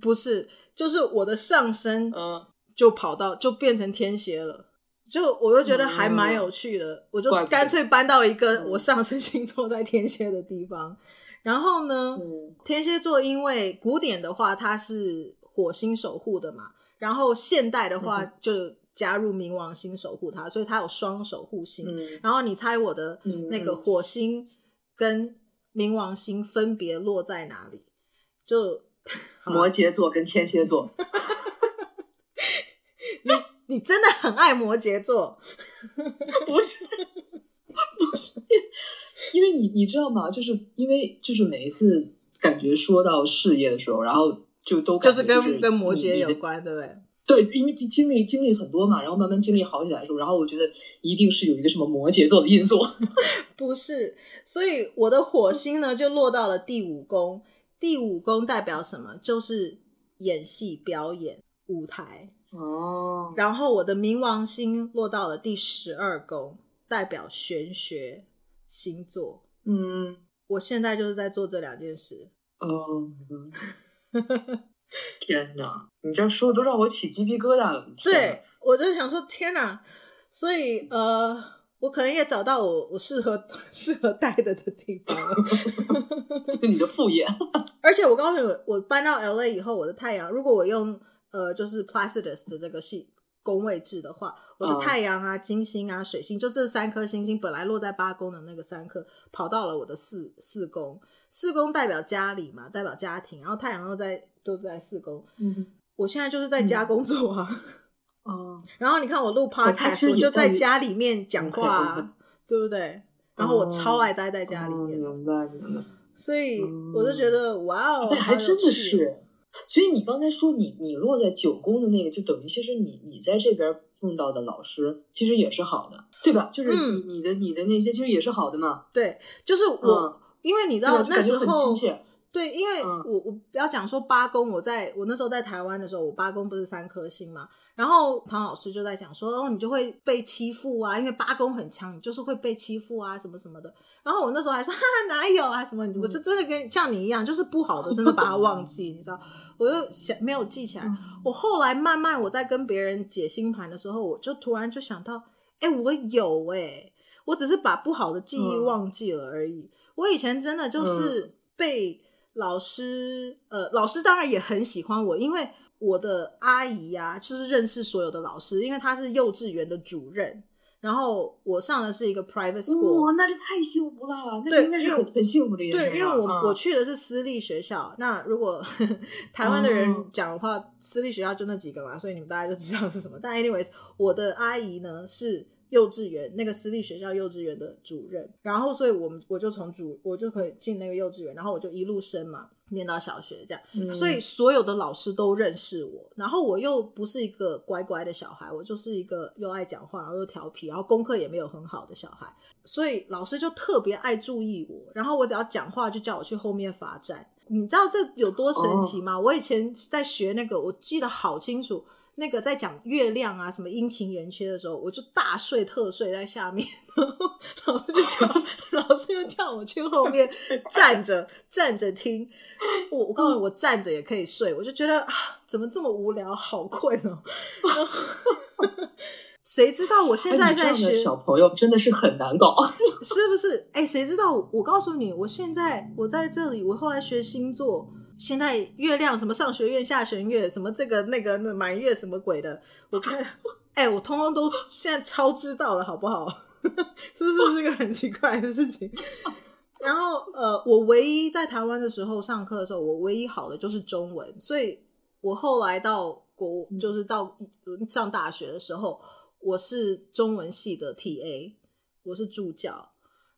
不是，就是我的上升，嗯就跑到就变成天蝎了，就我就觉得还蛮有趣的，嗯、我就干脆搬到一个我上升星座在天蝎的地方。然后呢，嗯、天蝎座因为古典的话，它是火星守护的嘛，然后现代的话就加入冥王星守护它，嗯、所以它有双守护星。嗯、然后你猜我的那个火星跟冥王星分别落在哪里？就 [laughs] 摩羯座跟天蝎座。[laughs] 你你真的很爱摩羯座？[laughs] 不是，不是。因为你你知道吗？就是因为就是每一次感觉说到事业的时候，然后就都就是跟跟摩羯有关，对不对？对，因为经经历经历很多嘛，然后慢慢经历好起来的时候，然后我觉得一定是有一个什么摩羯座的因素。[laughs] 不是，所以我的火星呢就落到了第五宫，第五宫代表什么？就是演戏、表演、舞台哦。然后我的冥王星落到了第十二宫，代表玄学。星座，嗯，我现在就是在做这两件事。哦，天哪，你这样说的都让我起鸡皮疙瘩了。对，我就想说，天哪，所以呃，我可能也找到我我适合 [laughs] 适合待的的地方了。你的副业，而且我告诉你，我搬到 LA 以后，我的太阳，如果我用呃，就是 Placidus 的这个系。宫位制的话，我的太阳啊、金星啊、水星，就这三颗星星本来落在八宫的那个三颗，跑到了我的四四宫。四宫代表家里嘛，代表家庭，然后太阳又在都在四宫。嗯，我现在就是在家工作啊。[laughs] 哦、嗯，然后你看我录 podcast，我就在家里面讲话.对不对？然后我超爱待在家里面。明白明白。所以我就觉得，哇哦，还真的是。所以你刚才说你你落在九宫的那个，就等于其实你你在这边碰到的老师其实也是好的，对吧？就是你、嗯、你的你的那些其实也是好的嘛。对，就是我，嗯、因为你知道那时候。对，因为我、嗯、我不要讲说八宫，我在我那时候在台湾的时候，我八宫不是三颗星嘛，然后唐老师就在讲说，哦，你就会被欺负啊，因为八宫很强，你就是会被欺负啊，什么什么的。然后我那时候还说，哈哈，哪有啊，什么，我就真的跟像你一样，就是不好的，真的把它忘记，你知道，我就想没有记起来。我后来慢慢我在跟别人解星盘的时候，我就突然就想到，哎，我有哎、欸，我只是把不好的记忆忘记了而已。我以前真的就是被。老师，呃，老师当然也很喜欢我，因为我的阿姨呀、啊，就是认识所有的老师，因为她是幼稚园的主任，然后我上的是一个 private school，哇，那就太幸福了，对，那应该是很很幸福的，对，因为我、嗯、我去的是私立学校，那如果 [laughs] 台湾的人讲的话，嗯、私立学校就那几个嘛，所以你们大家就知道是什么。但 anyways，我的阿姨呢是。幼稚园那个私立学校幼稚园的主任，然后所以我们我就从主我就可以进那个幼稚园，然后我就一路升嘛，念到小学这样，嗯、所以所有的老师都认识我，然后我又不是一个乖乖的小孩，我就是一个又爱讲话然后又调皮，然后功课也没有很好的小孩，所以老师就特别爱注意我，然后我只要讲话就叫我去后面罚站，你知道这有多神奇吗？哦、我以前在学那个，我记得好清楚。那个在讲月亮啊，什么阴晴圆缺的时候，我就大睡特睡在下面，[laughs] 然后老师就叫 [laughs] 老师就叫我去后面站着站着听。我我告诉你，我站着也可以睡，我就觉得啊，怎么这么无聊，好困哦。然后 [laughs] 谁知道我现在在学小朋友真的是很难搞，是不是？哎，谁知道？我告诉你，我现在我在这里，我后来学星座。现在月亮什么上弦月下弦月什么这个那个那满月什么鬼的，我看，[laughs] 哎、欸，我通通都现在超知道了，好不好？[laughs] 是不是这个很奇怪的事情？然后呃，我唯一在台湾的时候上课的时候，我唯一好的就是中文，所以我后来到国就是到上大学的时候，我是中文系的 TA，我是助教。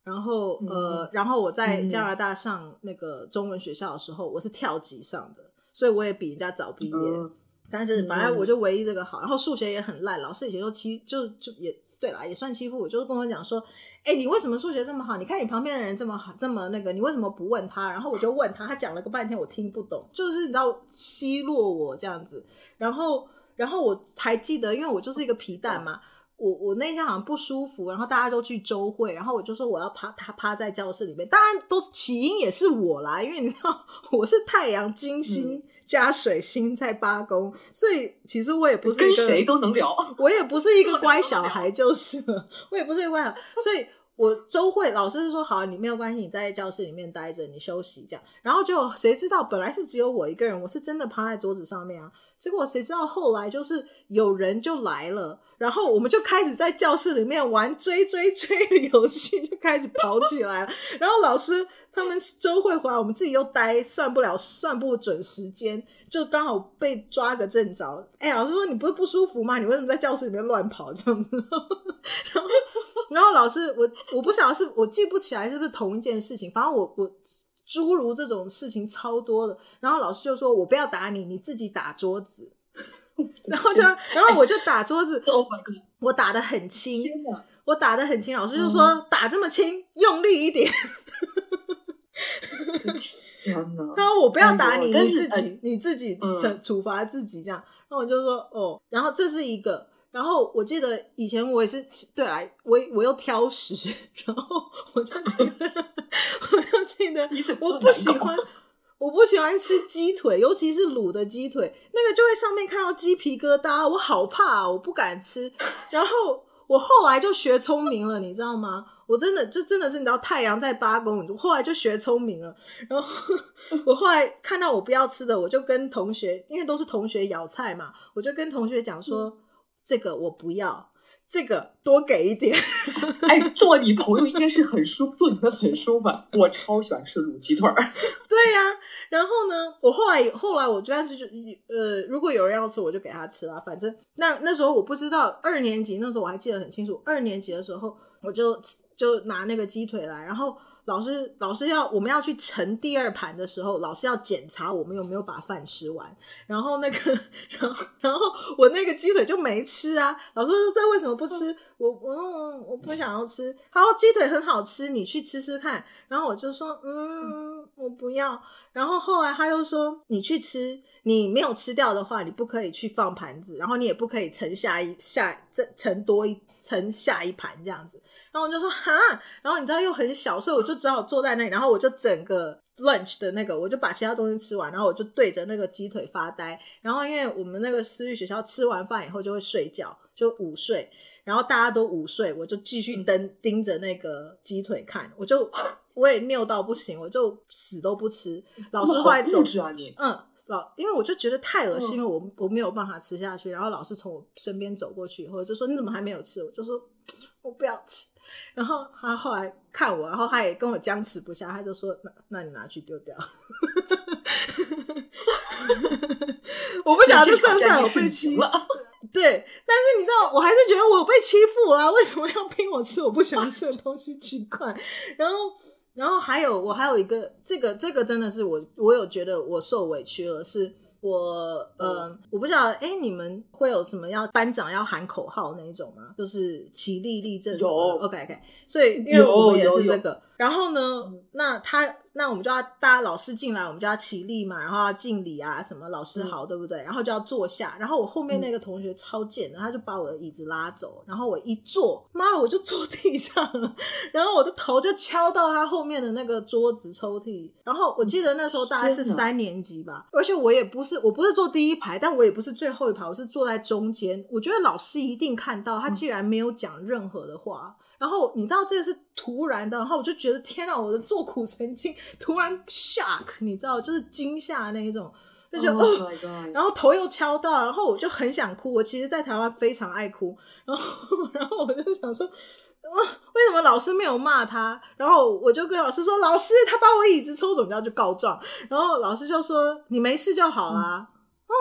然后呃，嗯、然后我在加拿大上那个中文学校的时候，嗯、我是跳级上的，所以我也比人家早毕业。嗯、但是反正我就唯一这个好，然后数学也很烂，老师以前就欺就就也对啦，也算欺负我，就是跟我讲说，哎，你为什么数学这么好？你看你旁边的人这么好，这么那个，你为什么不问他？然后我就问他，他讲了个半天，我听不懂，就是你知道奚落我这样子。然后然后我还记得，因为我就是一个皮蛋嘛。我我那天好像不舒服，然后大家都去周会，然后我就说我要趴他趴在教室里面，当然都是起因也是我啦，因为你知道我是太阳金星加水星在八宫，嗯、所以其实我也不是一个跟谁都能聊，我也不是一个 [laughs] 乖小孩，就是了，我也不是一个乖小孩，所以我周会老师是说好，你没有关系，你在教室里面待着，你休息这样，然后就谁知道本来是只有我一个人，我是真的趴在桌子上面啊。结果谁知道后来就是有人就来了，然后我们就开始在教室里面玩追追追的游戏，就开始跑起来了。然后老师他们周会回来，我们自己又待，算不了，算不准时间，就刚好被抓个正着。哎，老师说你不是不舒服吗？你为什么在教室里面乱跑这样子？然后，然后老师我我不晓得是我记不起来是不是同一件事情，反正我我。诸如这种事情超多的，然后老师就说：“我不要打你，你自己打桌子。[laughs] ”然后就，然后我就打桌子，我打的很轻，我打的很轻。老师就说：“嗯、打这么轻，用力一点。” [laughs] 然后我不要打你，你自己你自己惩处罚自己这样。然后我就说：“哦。”然后这是一个。然后我记得以前我也是 [laughs] 对来，我我又挑食，然后我就觉得，[laughs] 我就记得我不喜欢，我不喜欢吃鸡腿，尤其是卤的鸡腿，那个就会上面看到鸡皮疙瘩，我好怕，我不敢吃。然后我后来就学聪明了，你知道吗？我真的就真的是你知道太阳在八宫，我后来就学聪明了。然后 [laughs] 我后来看到我不要吃的，我就跟同学，因为都是同学舀菜嘛，我就跟同学讲说。嗯这个我不要，这个多给一点。[laughs] 哎，做你朋友应该是很舒，做你们很舒服。我超喜欢吃卤鸡腿儿。[laughs] 对呀、啊，然后呢，我后来后来我就干脆就呃，如果有人要吃，我就给他吃了。反正那那时候我不知道，二年级那时候我还记得很清楚，二年级的时候我就就拿那个鸡腿来，然后老师老师要我们要去盛第二盘的时候，老师要检查我们有没有把饭吃完。然后那个，[laughs] 然后然后我那个鸡腿就没吃啊。老师说，这为什么不吃？我我我不想要吃。他说鸡腿很好吃，你去吃吃看。然后我就说嗯，我不要。然后后来他又说你去吃，你没有吃掉的话，你不可以去放盘子，然后你也不可以盛下一下这盛多一盛下一盘这样子。然后我就说哈，然后你知道又很小，所以我就只好坐在那里。然后我就整个 lunch 的那个，我就把其他东西吃完，然后我就对着那个鸡腿发呆。然后因为我们那个私立学校吃完饭以后就会睡觉，就午睡。然后大家都午睡，我就继续盯盯着那个鸡腿看。我就我也拗到不行，我就死都不吃。[laughs] 老师后来走，啊你嗯，老因为我就觉得太恶心了，我我没有办法吃下去。然后老师从我身边走过去以后就说：“你怎么还没有吃？”我就说：[tsk] “我不要吃。”然后他后来看我，然后他也跟我僵持不下，他就说：“那那你拿去丢掉。[laughs] ”我不晓得这算不算我被欺负？[laughs] 对，但是你知道，我还是觉得我被欺负了啊。为什么要逼我吃我不喜欢吃的东西？奇怪。然后，然后还有，我还有一个，这个这个真的是我，我有觉得我受委屈了，是。我呃，嗯、我不知道，哎、欸，你们会有什么要班长要喊口号那一种吗？就是起立立正。有，OK OK。所以因为我们也是这个，然后呢，那他。那我们就要大家老师进来，我们就要起立嘛，然后要敬礼啊，什么老师好，嗯、对不对？然后就要坐下。然后我后面那个同学超贱的，他就把我的椅子拉走，然后我一坐，妈，我就坐地上了，然后我的头就敲到他后面的那个桌子抽屉。然后我记得那时候大概是三年级吧，而且我也不是，我不是坐第一排，但我也不是最后一排，我是坐在中间。我觉得老师一定看到，他既然没有讲任何的话。然后你知道这个是突然的，然后我就觉得天哪，我的坐骨神经突然 shock，你知道，就是惊吓那一种，就觉得哦，[laughs] 然后头又敲到，然后我就很想哭。我其实，在台湾非常爱哭，然后然后我就想说，哇，为什么老师没有骂他？然后我就跟老师说，老师他把我椅子抽走，你要去告状。然后老师就说，你没事就好啦。嗯，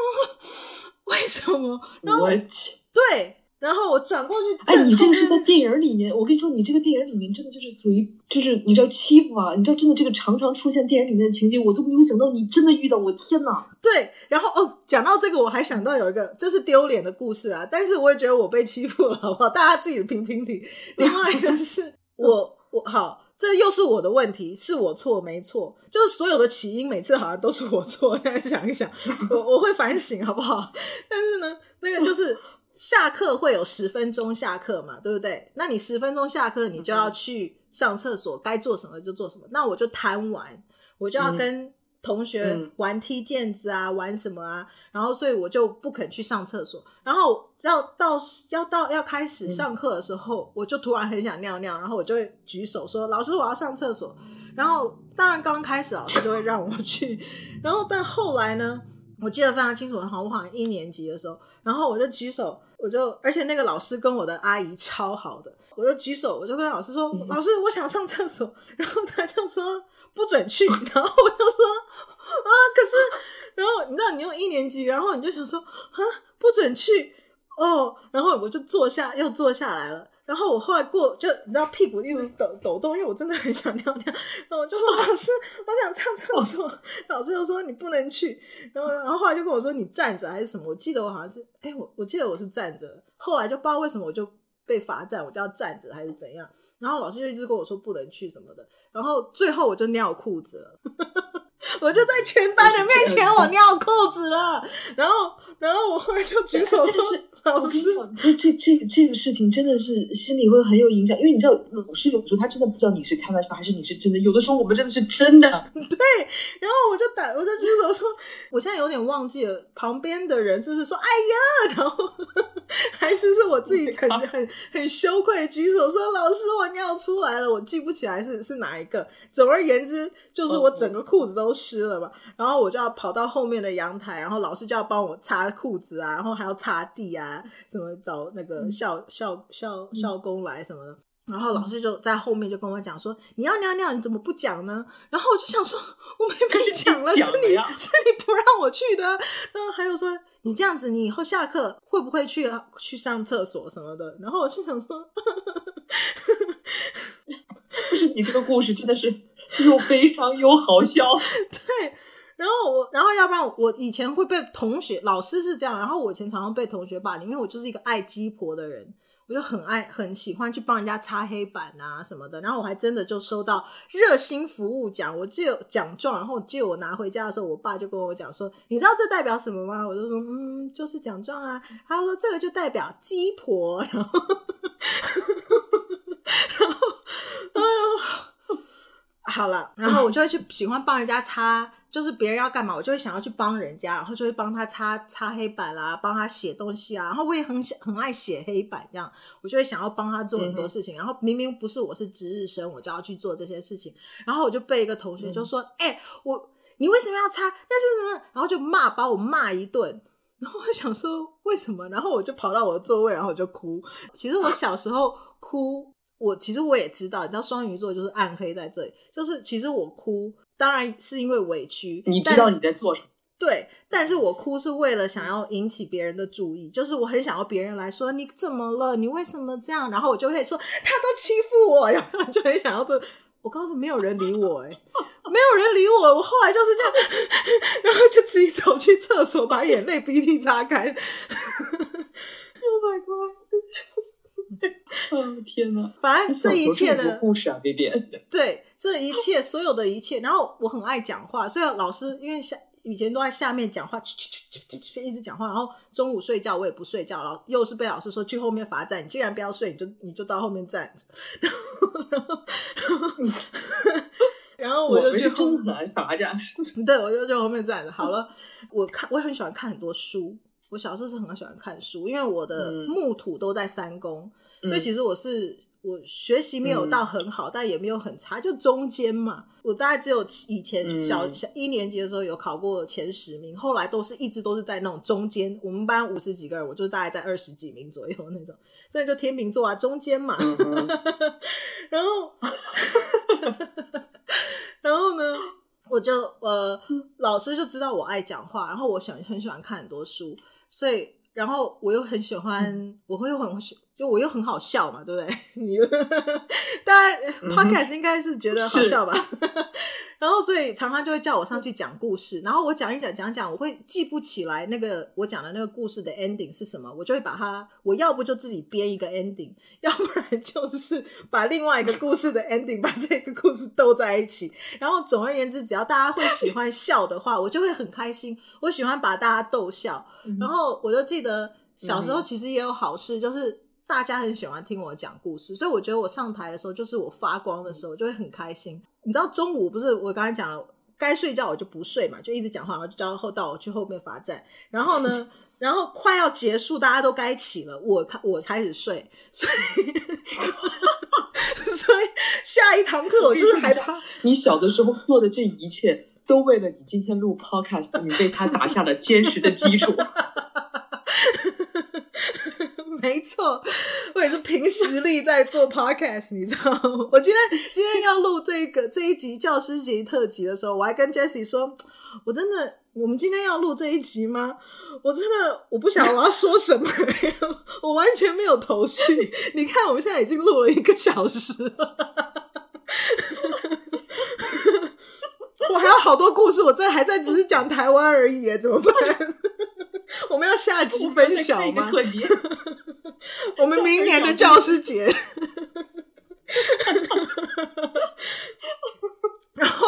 [laughs] 为什么？然后对。然后我转过去，哎，你这个是在电影里面。我跟你说，你这个电影里面真的就是属于，就是你知道欺负啊，你知道真的这个常常出现电影里面的情节，我都没有想到你真的遇到，我天哪！对，然后哦，讲到这个，我还想到有一个，这是丢脸的故事啊，但是我也觉得我被欺负了，好不好？大家自己评评理。另外一个是 [laughs] 我，我好，这又是我的问题，是我错没错？就是所有的起因，每次好像都是我错。现在想一想，我我会反省，好不好？[laughs] 但是呢，那个就是。下课会有十分钟下课嘛，对不对？那你十分钟下课，你就要去上厕所，该做什么就做什么。那我就贪玩，我就要跟同学玩踢毽子啊，嗯、玩什么啊？然后所以我就不肯去上厕所。然后要到要到要开始上课的时候，嗯、我就突然很想尿尿，然后我就会举手说：“老师，我要上厕所。”然后当然刚开始老师就会让我去，然后但后来呢？我记得非常清楚，好，我好像一年级的时候，然后我就举手，我就，而且那个老师跟我的阿姨超好的，我就举手，我就跟老师说：“嗯、老师，我想上厕所。[laughs] ”然后他就说：“不准去。[laughs] ”然后我就说：“啊，可是……”然后你知道，你用一年级，然后你就想说：“啊，不准去哦。”然后我就坐下，又坐下来了。然后我后来过，就你知道屁股一直抖抖动，因为我真的很想尿尿。然后我就说：“老师，我想上厕所。”老师就说：“你不能去。”然后，然后后来就跟我说：“你站着还是什么？”我记得我好像是，哎，我我记得我是站着。后来就不知道为什么我就被罚站，我就要站着还是怎样。然后老师就一直跟我说不能去什么的。然后最后我就尿裤子了。[laughs] 我就在全班的面前，我尿裤子了，然后，然后我后来就举手说：“老师，这这这个这个事情真的是心里会很有影响，因为你知道，老师有时候他真的不知道你是开玩笑还是你是真的，有的时候我们真的是真的。[laughs] ”对，然后我就打，我就举手说：“我现在有点忘记了，旁边的人是不是说‘哎呀’，然后还是是我自己很很很羞愧举手说‘老师，我尿出来了’，我记不起来是是哪一个。总而言之，就是我整个裤子都。”湿了嘛，然后我就要跑到后面的阳台，然后老师就要帮我擦裤子啊，然后还要擦地啊，什么找那个校校校校工来什么的，然后老师就在后面就跟我讲说：“你要尿尿，你怎么不讲呢？”然后我就想说：“我没没讲了，是你是你不让我去的。”然后还有说：“你这样子，你以后下课会不会去去上厕所什么的？”然后我就想说。[laughs] 不是你这个故事真的是又悲伤又好笑。[laughs] 对，然后我，然后要不然我以前会被同学、老师是这样，然后我以前常常被同学霸凌，因为我就是一个爱鸡婆的人。我就很爱很喜欢去帮人家擦黑板啊什么的，然后我还真的就收到热心服务奖，我就有奖状，然后借我拿回家的时候，我爸就跟我讲说：“你知道这代表什么吗？”我就说：“嗯，就是奖状啊。”他说：“这个就代表鸡婆。”然后，然后，哎呦，好了，然后我就会去喜欢帮人家擦。就是别人要干嘛，我就会想要去帮人家，然后就会帮他擦擦黑板啦、啊，帮他写东西啊。然后我也很很爱写黑板，这样我就会想要帮他做很多事情。嗯、然后明明不是我是值日生，我就要去做这些事情。然后我就被一个同学就说：“哎、嗯欸，我你为什么要擦？但是呢，然后就骂，把我骂一顿。然后我就想说为什么？然后我就跑到我的座位，然后我就哭。其实我小时候哭，我其实我也知道，你知道双鱼座就是暗黑在这里，就是其实我哭。当然是因为委屈，你知道你在做什么？对，但是我哭是为了想要引起别人的注意，就是我很想要别人来说你怎么了？你为什么这样？然后我就会说他都欺负我，[laughs] 然后就很想要做。我告诉你没有人理我，哎，没有人理我。我后来就是这样，[laughs] 然后就自己走去厕所，把眼泪鼻涕擦干。Oh my god！[laughs] 哦天哪！反正这一切的，故事啊，别别。对，这一切，所有的一切。然后我很爱讲话，所以老师因为下以前都在下面讲话，一直讲话。然后中午睡觉我也不睡觉，然后又是被老师说去后面罚站。你既然不要睡，你就你就到后面站着。[laughs] 然后，然后，然后我就去后面罚站。[laughs] 对，我就去后面站着。好了，我看我也很喜欢看很多书。我小时候是很喜欢看书，因为我的木土都在三宫，嗯、所以其实我是我学习没有到很好，嗯、但也没有很差，就中间嘛。我大概只有以前小小一年级的时候有考过前十名，后来都是一直都是在那种中间。我们班五十几个人，我就大概在二十几名左右那种。这就天秤座啊，中间嘛。嗯、[laughs] 然后，然后呢，我就呃，老师就知道我爱讲话，然后我想很喜欢看很多书。所以，然后我又很喜欢，嗯、我会又很喜，就我又很好笑嘛，对不对？[laughs] 你大家 podcast 应该是觉得好笑吧？[laughs] 然后，所以常常就会叫我上去讲故事，然后我讲一讲讲讲，我会记不起来那个我讲的那个故事的 ending 是什么，我就会把它，我要不就自己编一个 ending，[laughs] 要不然就是把另外一个故事的 ending 把这个故事兜在一起。然后总而言之，只要大家会喜欢笑的话，我就会很开心。我喜欢把大家逗笑。然后我就记得小时候其实也有好事，就是大家很喜欢听我讲故事，所以我觉得我上台的时候就是我发光的时候，就会很开心。你知道中午不是我刚才讲了，该睡觉我就不睡嘛，就一直讲话，然后就叫后到我去后面罚站。然后呢，[laughs] 然后快要结束，大家都该起了，我开我开始睡，所以 [laughs] 所以下一堂课我就是害怕。你小的时候做的这一切，都为了你今天录 podcast，你为他打下了坚实的基础。没错，我也是凭实力在做 podcast，你知道吗？我今天今天要录这一个这一集教师节特辑的时候，我还跟 Jessie 说，我真的，我们今天要录这一集吗？我真的我不晓得我要说什么，[laughs] 我完全没有头绪。你看，我们现在已经录了一个小时了，[laughs] 我还有好多故事，我这还在只是讲台湾而已，怎么办？[laughs] 我们要下集分享吗？[laughs] 我们明年的教师节，[laughs] 然后，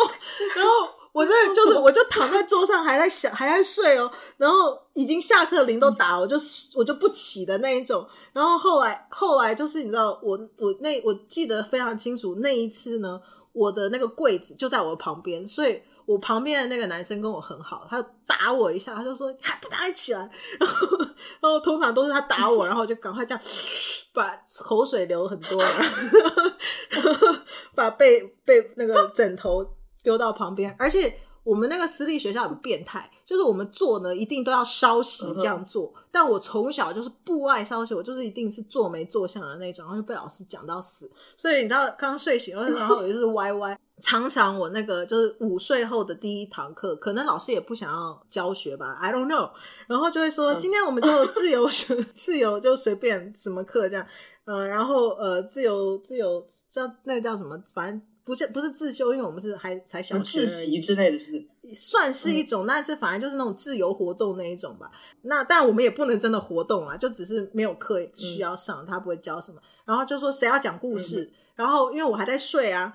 然后我这就是，我就躺在桌上，还在想，还在睡哦。然后已经下课铃都打，我就我就不起的那一种。然后后来，后来就是你知道，我我那我记得非常清楚，那一次呢，我的那个柜子就在我旁边，所以。我旁边的那个男生跟我很好，他就打我一下，他就说还不赶快起来，[laughs] 然后然后通常都是他打我，然后就赶快这样把口水流很多，然后把被被那个枕头丢到旁边，而且。我们那个私立学校很变态，就是我们做呢一定都要稍息这样做。Uh. 但我从小就是不爱稍息，我就是一定是坐没坐相的那种，然后就被老师讲到死。所以你知道，刚睡醒，然后我就是歪歪。常常我那个就是午睡后的第一堂课，可能老师也不想要教学吧，I don't know。然后就会说，今天我们就自由学，[laughs] 自由就随便什么课这样。嗯、呃，然后呃，自由自由叫那个叫什么，反正。不是不是自修，因为我们是还才小学自习之类的是，算是一种，嗯、但是反而就是那种自由活动那一种吧。那但我们也不能真的活动啊，就只是没有课需要上，嗯、他不会教什么。然后就说谁要讲故事，嗯、然后因为我还在睡啊。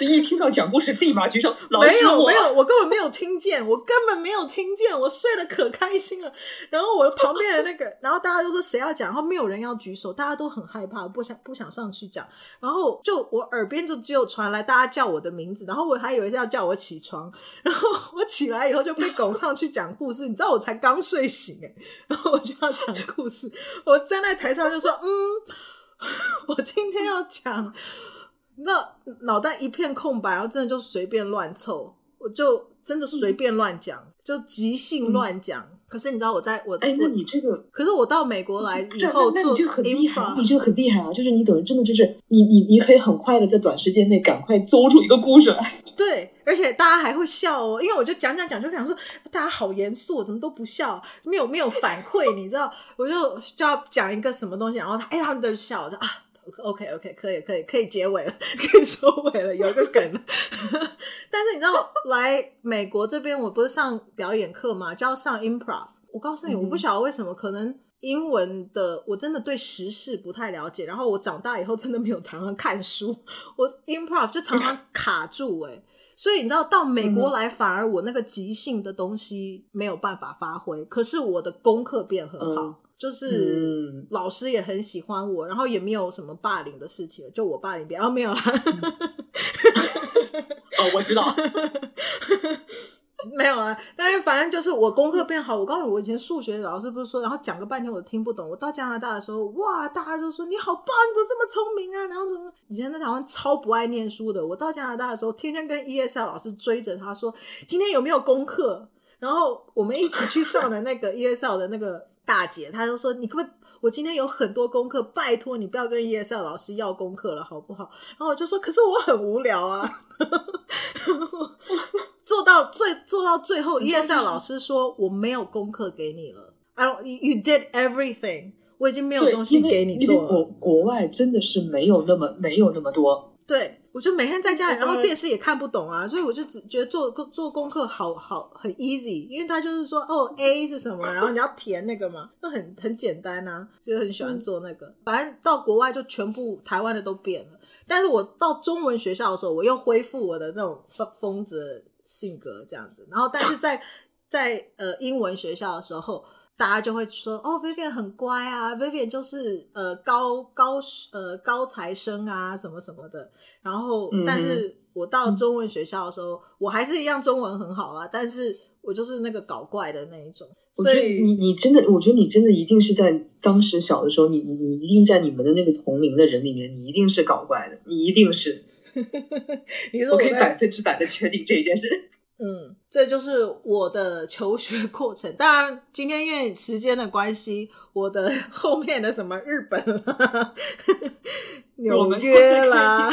一听到讲故事，立马举手。没有没有，我根本没有听见，我根本没有听见，我睡得可开心了。然后我的旁边的那个，然后大家都说谁要讲，然后没有人要举手，大家都很害怕，不想不想上去讲。然后就我耳边就只有传来大家叫我的名字，然后我还以为是要叫我起床。然后我起来以后就被拱上去讲故事，你知道我才刚睡醒哎，然后我就要讲故事，我站在台上就说嗯，[laughs] 我今天要讲。那脑袋一片空白，然后真的就随便乱凑，我就真的随便乱讲，嗯、就即兴乱讲。嗯、可是你知道我在我哎，那你这个，可是我到美国来以后做，你就很厉害，你就很厉害啊！就是你等于真的就是你你你可以很快的在短时间内赶快诌出一个故事来。[laughs] 对，而且大家还会笑哦，因为我就讲讲讲，就想说大家好严肃，怎么都不笑，没有没有反馈，你知道，我就就要讲一个什么东西，然后他哎他们都笑，就啊。OK OK 可以可以可以结尾了，[laughs] 可以收尾了，有一个梗了。[laughs] 但是你知道来美国这边，我不是上表演课嘛，就要上 improv。我告诉你，我不晓得为什么，可能英文的我真的对时事不太了解。然后我长大以后真的没有常常看书，我 improv 就常常 [laughs] 卡住哎、欸。所以你知道到美国来，反而我那个即兴的东西没有办法发挥，可是我的功课变很好。嗯就是老师也很喜欢我，然后也没有什么霸凌的事情，就我霸凌别人，哦，没有啦。哦，我知道，[laughs] 没有啊。但是反正就是我功课变好。我告诉你，我以前数学老师不是说，然后讲个半天我听不懂。我到加拿大的时候，哇，大家就说你好棒，你怎么这么聪明啊？然后什么？以前在台湾超不爱念书的，我到加拿大的时候，天天跟 ESL 老师追着他说，今天有没有功课？然后我们一起去上的那个 ESL 的那个。大姐，她就说：“你可不可以？我今天有很多功课，拜托你不要跟 ESL 老师要功课了，好不好？”然后我就说：“可是我很无聊啊。[laughs] ”做到最做到最后，ESL 老师说：“我没有功课给你了。I don't, you did everything，我已经没有东西给你做了。”国国外真的是没有那么没有那么多。对，我就每天在家里，然后电视也看不懂啊，所以我就只觉得做做功课好好很 easy，因为他就是说哦 A [laughs] 是什么，然后你要填那个嘛，就很很简单啊，就很喜欢做那个。反正到国外就全部台湾的都变了，但是我到中文学校的时候，我又恢复我的那种疯疯子的性格这样子，然后但是在在呃英文学校的时候。大家就会说哦，Vivian 很乖啊，Vivian 就是呃高高呃高材生啊，什么什么的。然后，嗯、但是我到中文学校的时候，嗯、我还是一样中文很好啊，但是我就是那个搞怪的那一种。所以你你真的，我觉得你真的一定是在当时小的时候，你你你一定在你们的那个同龄的人里面，你一定是搞怪的，你一定是。[laughs] 你说我，我可以百分之百的确定这一件事。嗯，这就是我的求学过程。当然，今天因为时间的关系，我的 [laughs] 后面的什么日本啦、[laughs] 纽约啦、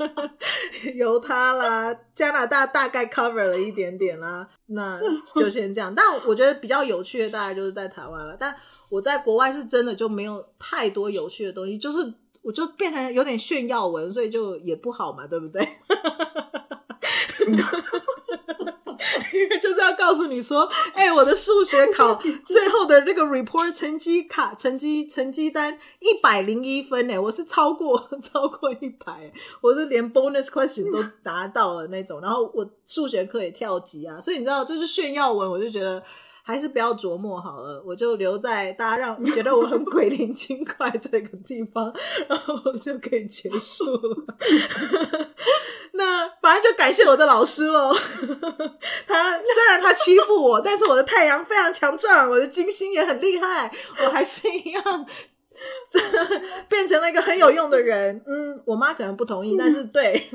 [laughs] 犹他啦、加拿大大概 cover 了一点点啦，那就先这样。但我觉得比较有趣的大概就是在台湾了。但我在国外是真的就没有太多有趣的东西，就是我就变成有点炫耀文，所以就也不好嘛，对不对？[laughs] 就是要告诉你说，哎、欸，我的数学考 [laughs] 最后的那个 report 成绩卡成绩成绩单一百零一分哎，我是超过 [laughs] 超过一百，我是连 bonus question 都达到了那种，然后我数学课也跳级啊，所以你知道这是炫耀文，我就觉得。还是不要琢磨好了，我就留在大家让觉得我很鬼灵精怪这个地方，然后我就可以结束了。那反正就感谢我的老师喽。他虽然他欺负我，但是我的太阳非常强壮，我的金星也很厉害，我还是一样 [laughs] 变成了一个很有用的人。嗯，我妈可能不同意，但是对。[laughs]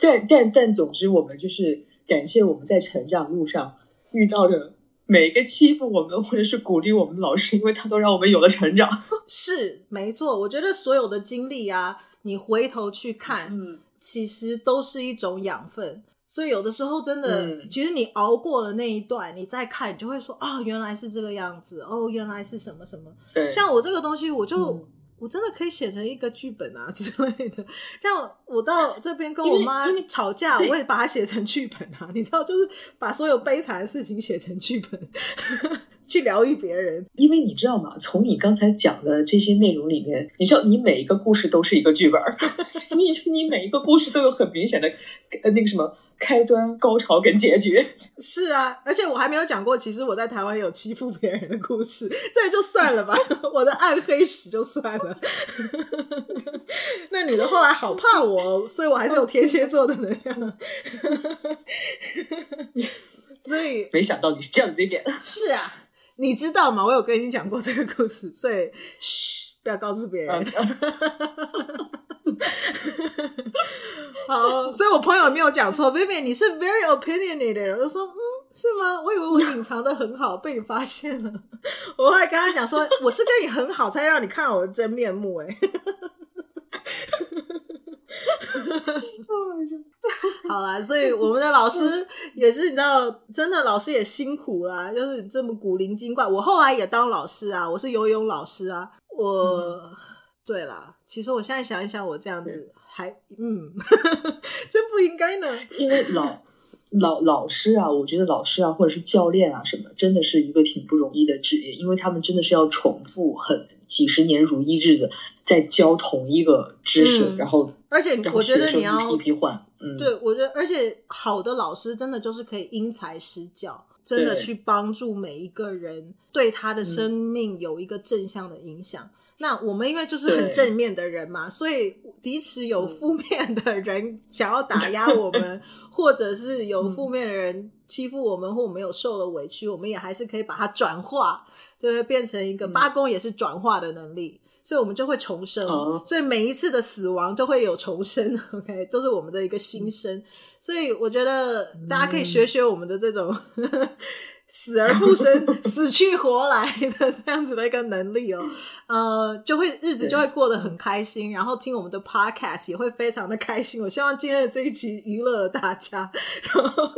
但但但总之，我们就是。感谢我们在成长路上遇到的每一个欺负我们或者是鼓励我们的老师，因为他都让我们有了成长。[laughs] 是，没错。我觉得所有的经历啊，你回头去看，嗯，其实都是一种养分。所以有的时候真的，嗯，其实你熬过了那一段，你再看，你就会说，哦，原来是这个样子，哦，原来是什么什么。对。像我这个东西，我就。嗯我真的可以写成一个剧本啊 [laughs] 之类的。让我到这边跟我妈吵架，我也把它写成剧本啊。[laughs] 你知道，就是把所有悲惨的事情写成剧本，[laughs] 去疗愈别人。因为你知道吗？从你刚才讲的这些内容里面，你知道，你每一个故事都是一个剧本，你你每一个故事都有很明显的呃那个什么。开端、高潮跟结局是啊，而且我还没有讲过，其实我在台湾有欺负别人的故事，这就算了吧，[laughs] 我的暗黑史就算了。[laughs] 那女的后来好怕我，所以我还是有天蝎座的能量。[laughs] 所以没想到你是这样的一点。是啊，你知道吗？我有跟你讲过这个故事，所以嘘，不要告诉别人。好，所以我朋友没有讲错，Vivian，你是 very opinionated。我就说，嗯，是吗？我以为我隐藏的很好，[laughs] 被你发现了。我还跟他讲说，我是跟你很好，才让你看到我的真面目。哎，[laughs] 好啦，所以我们的老师也是，你知道，真的老师也辛苦啦，就是这么古灵精怪。我后来也当老师啊，我是游泳老师啊。我，嗯、对啦，其实我现在想一想，我这样子。还嗯，[laughs] 真不应该呢。因为老老老师啊，我觉得老师啊，或者是教练啊，什么，真的是一个挺不容易的职业，因为他们真的是要重复很几十年如一日的在教同一个知识，嗯、然后而且我觉得你要一批批换。嗯，对，我觉得而且好的老师真的就是可以因材施教，真的去帮助每一个人，对他的生命有一个正向的影响。嗯那我们因为就是很正面的人嘛，所以即使有负面的人想要打压我们，嗯、或者是有负面的人欺负我们，或我们有受了委屈，我们也还是可以把它转化，对不对？变成一个八公也是转化的能力，所以我们就会重生。嗯、所以每一次的死亡都会有重生，[laughs] OK，都是我们的一个新生。所以我觉得大家可以学学我们的这种。死而复生、死去活来的 [laughs] 这样子的一个能力哦，呃，就会日子就会过得很开心，然后听我们的 podcast 也会非常的开心。我希望今天的这一期娱乐了大家，然后。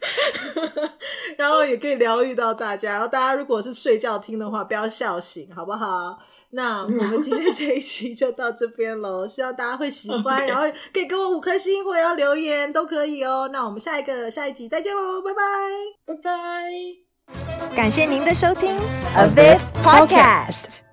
[laughs] 然后也可以疗愈到大家，然后大家如果是睡觉听的话，不要笑醒，好不好？那我们今天这一期就到这边喽，[laughs] 希望大家会喜欢.然后可以给我五颗星或者要留言都可以哦。那我们下一个下一集再见喽，拜拜，拜拜，感谢您的收听，A Viv Podcast。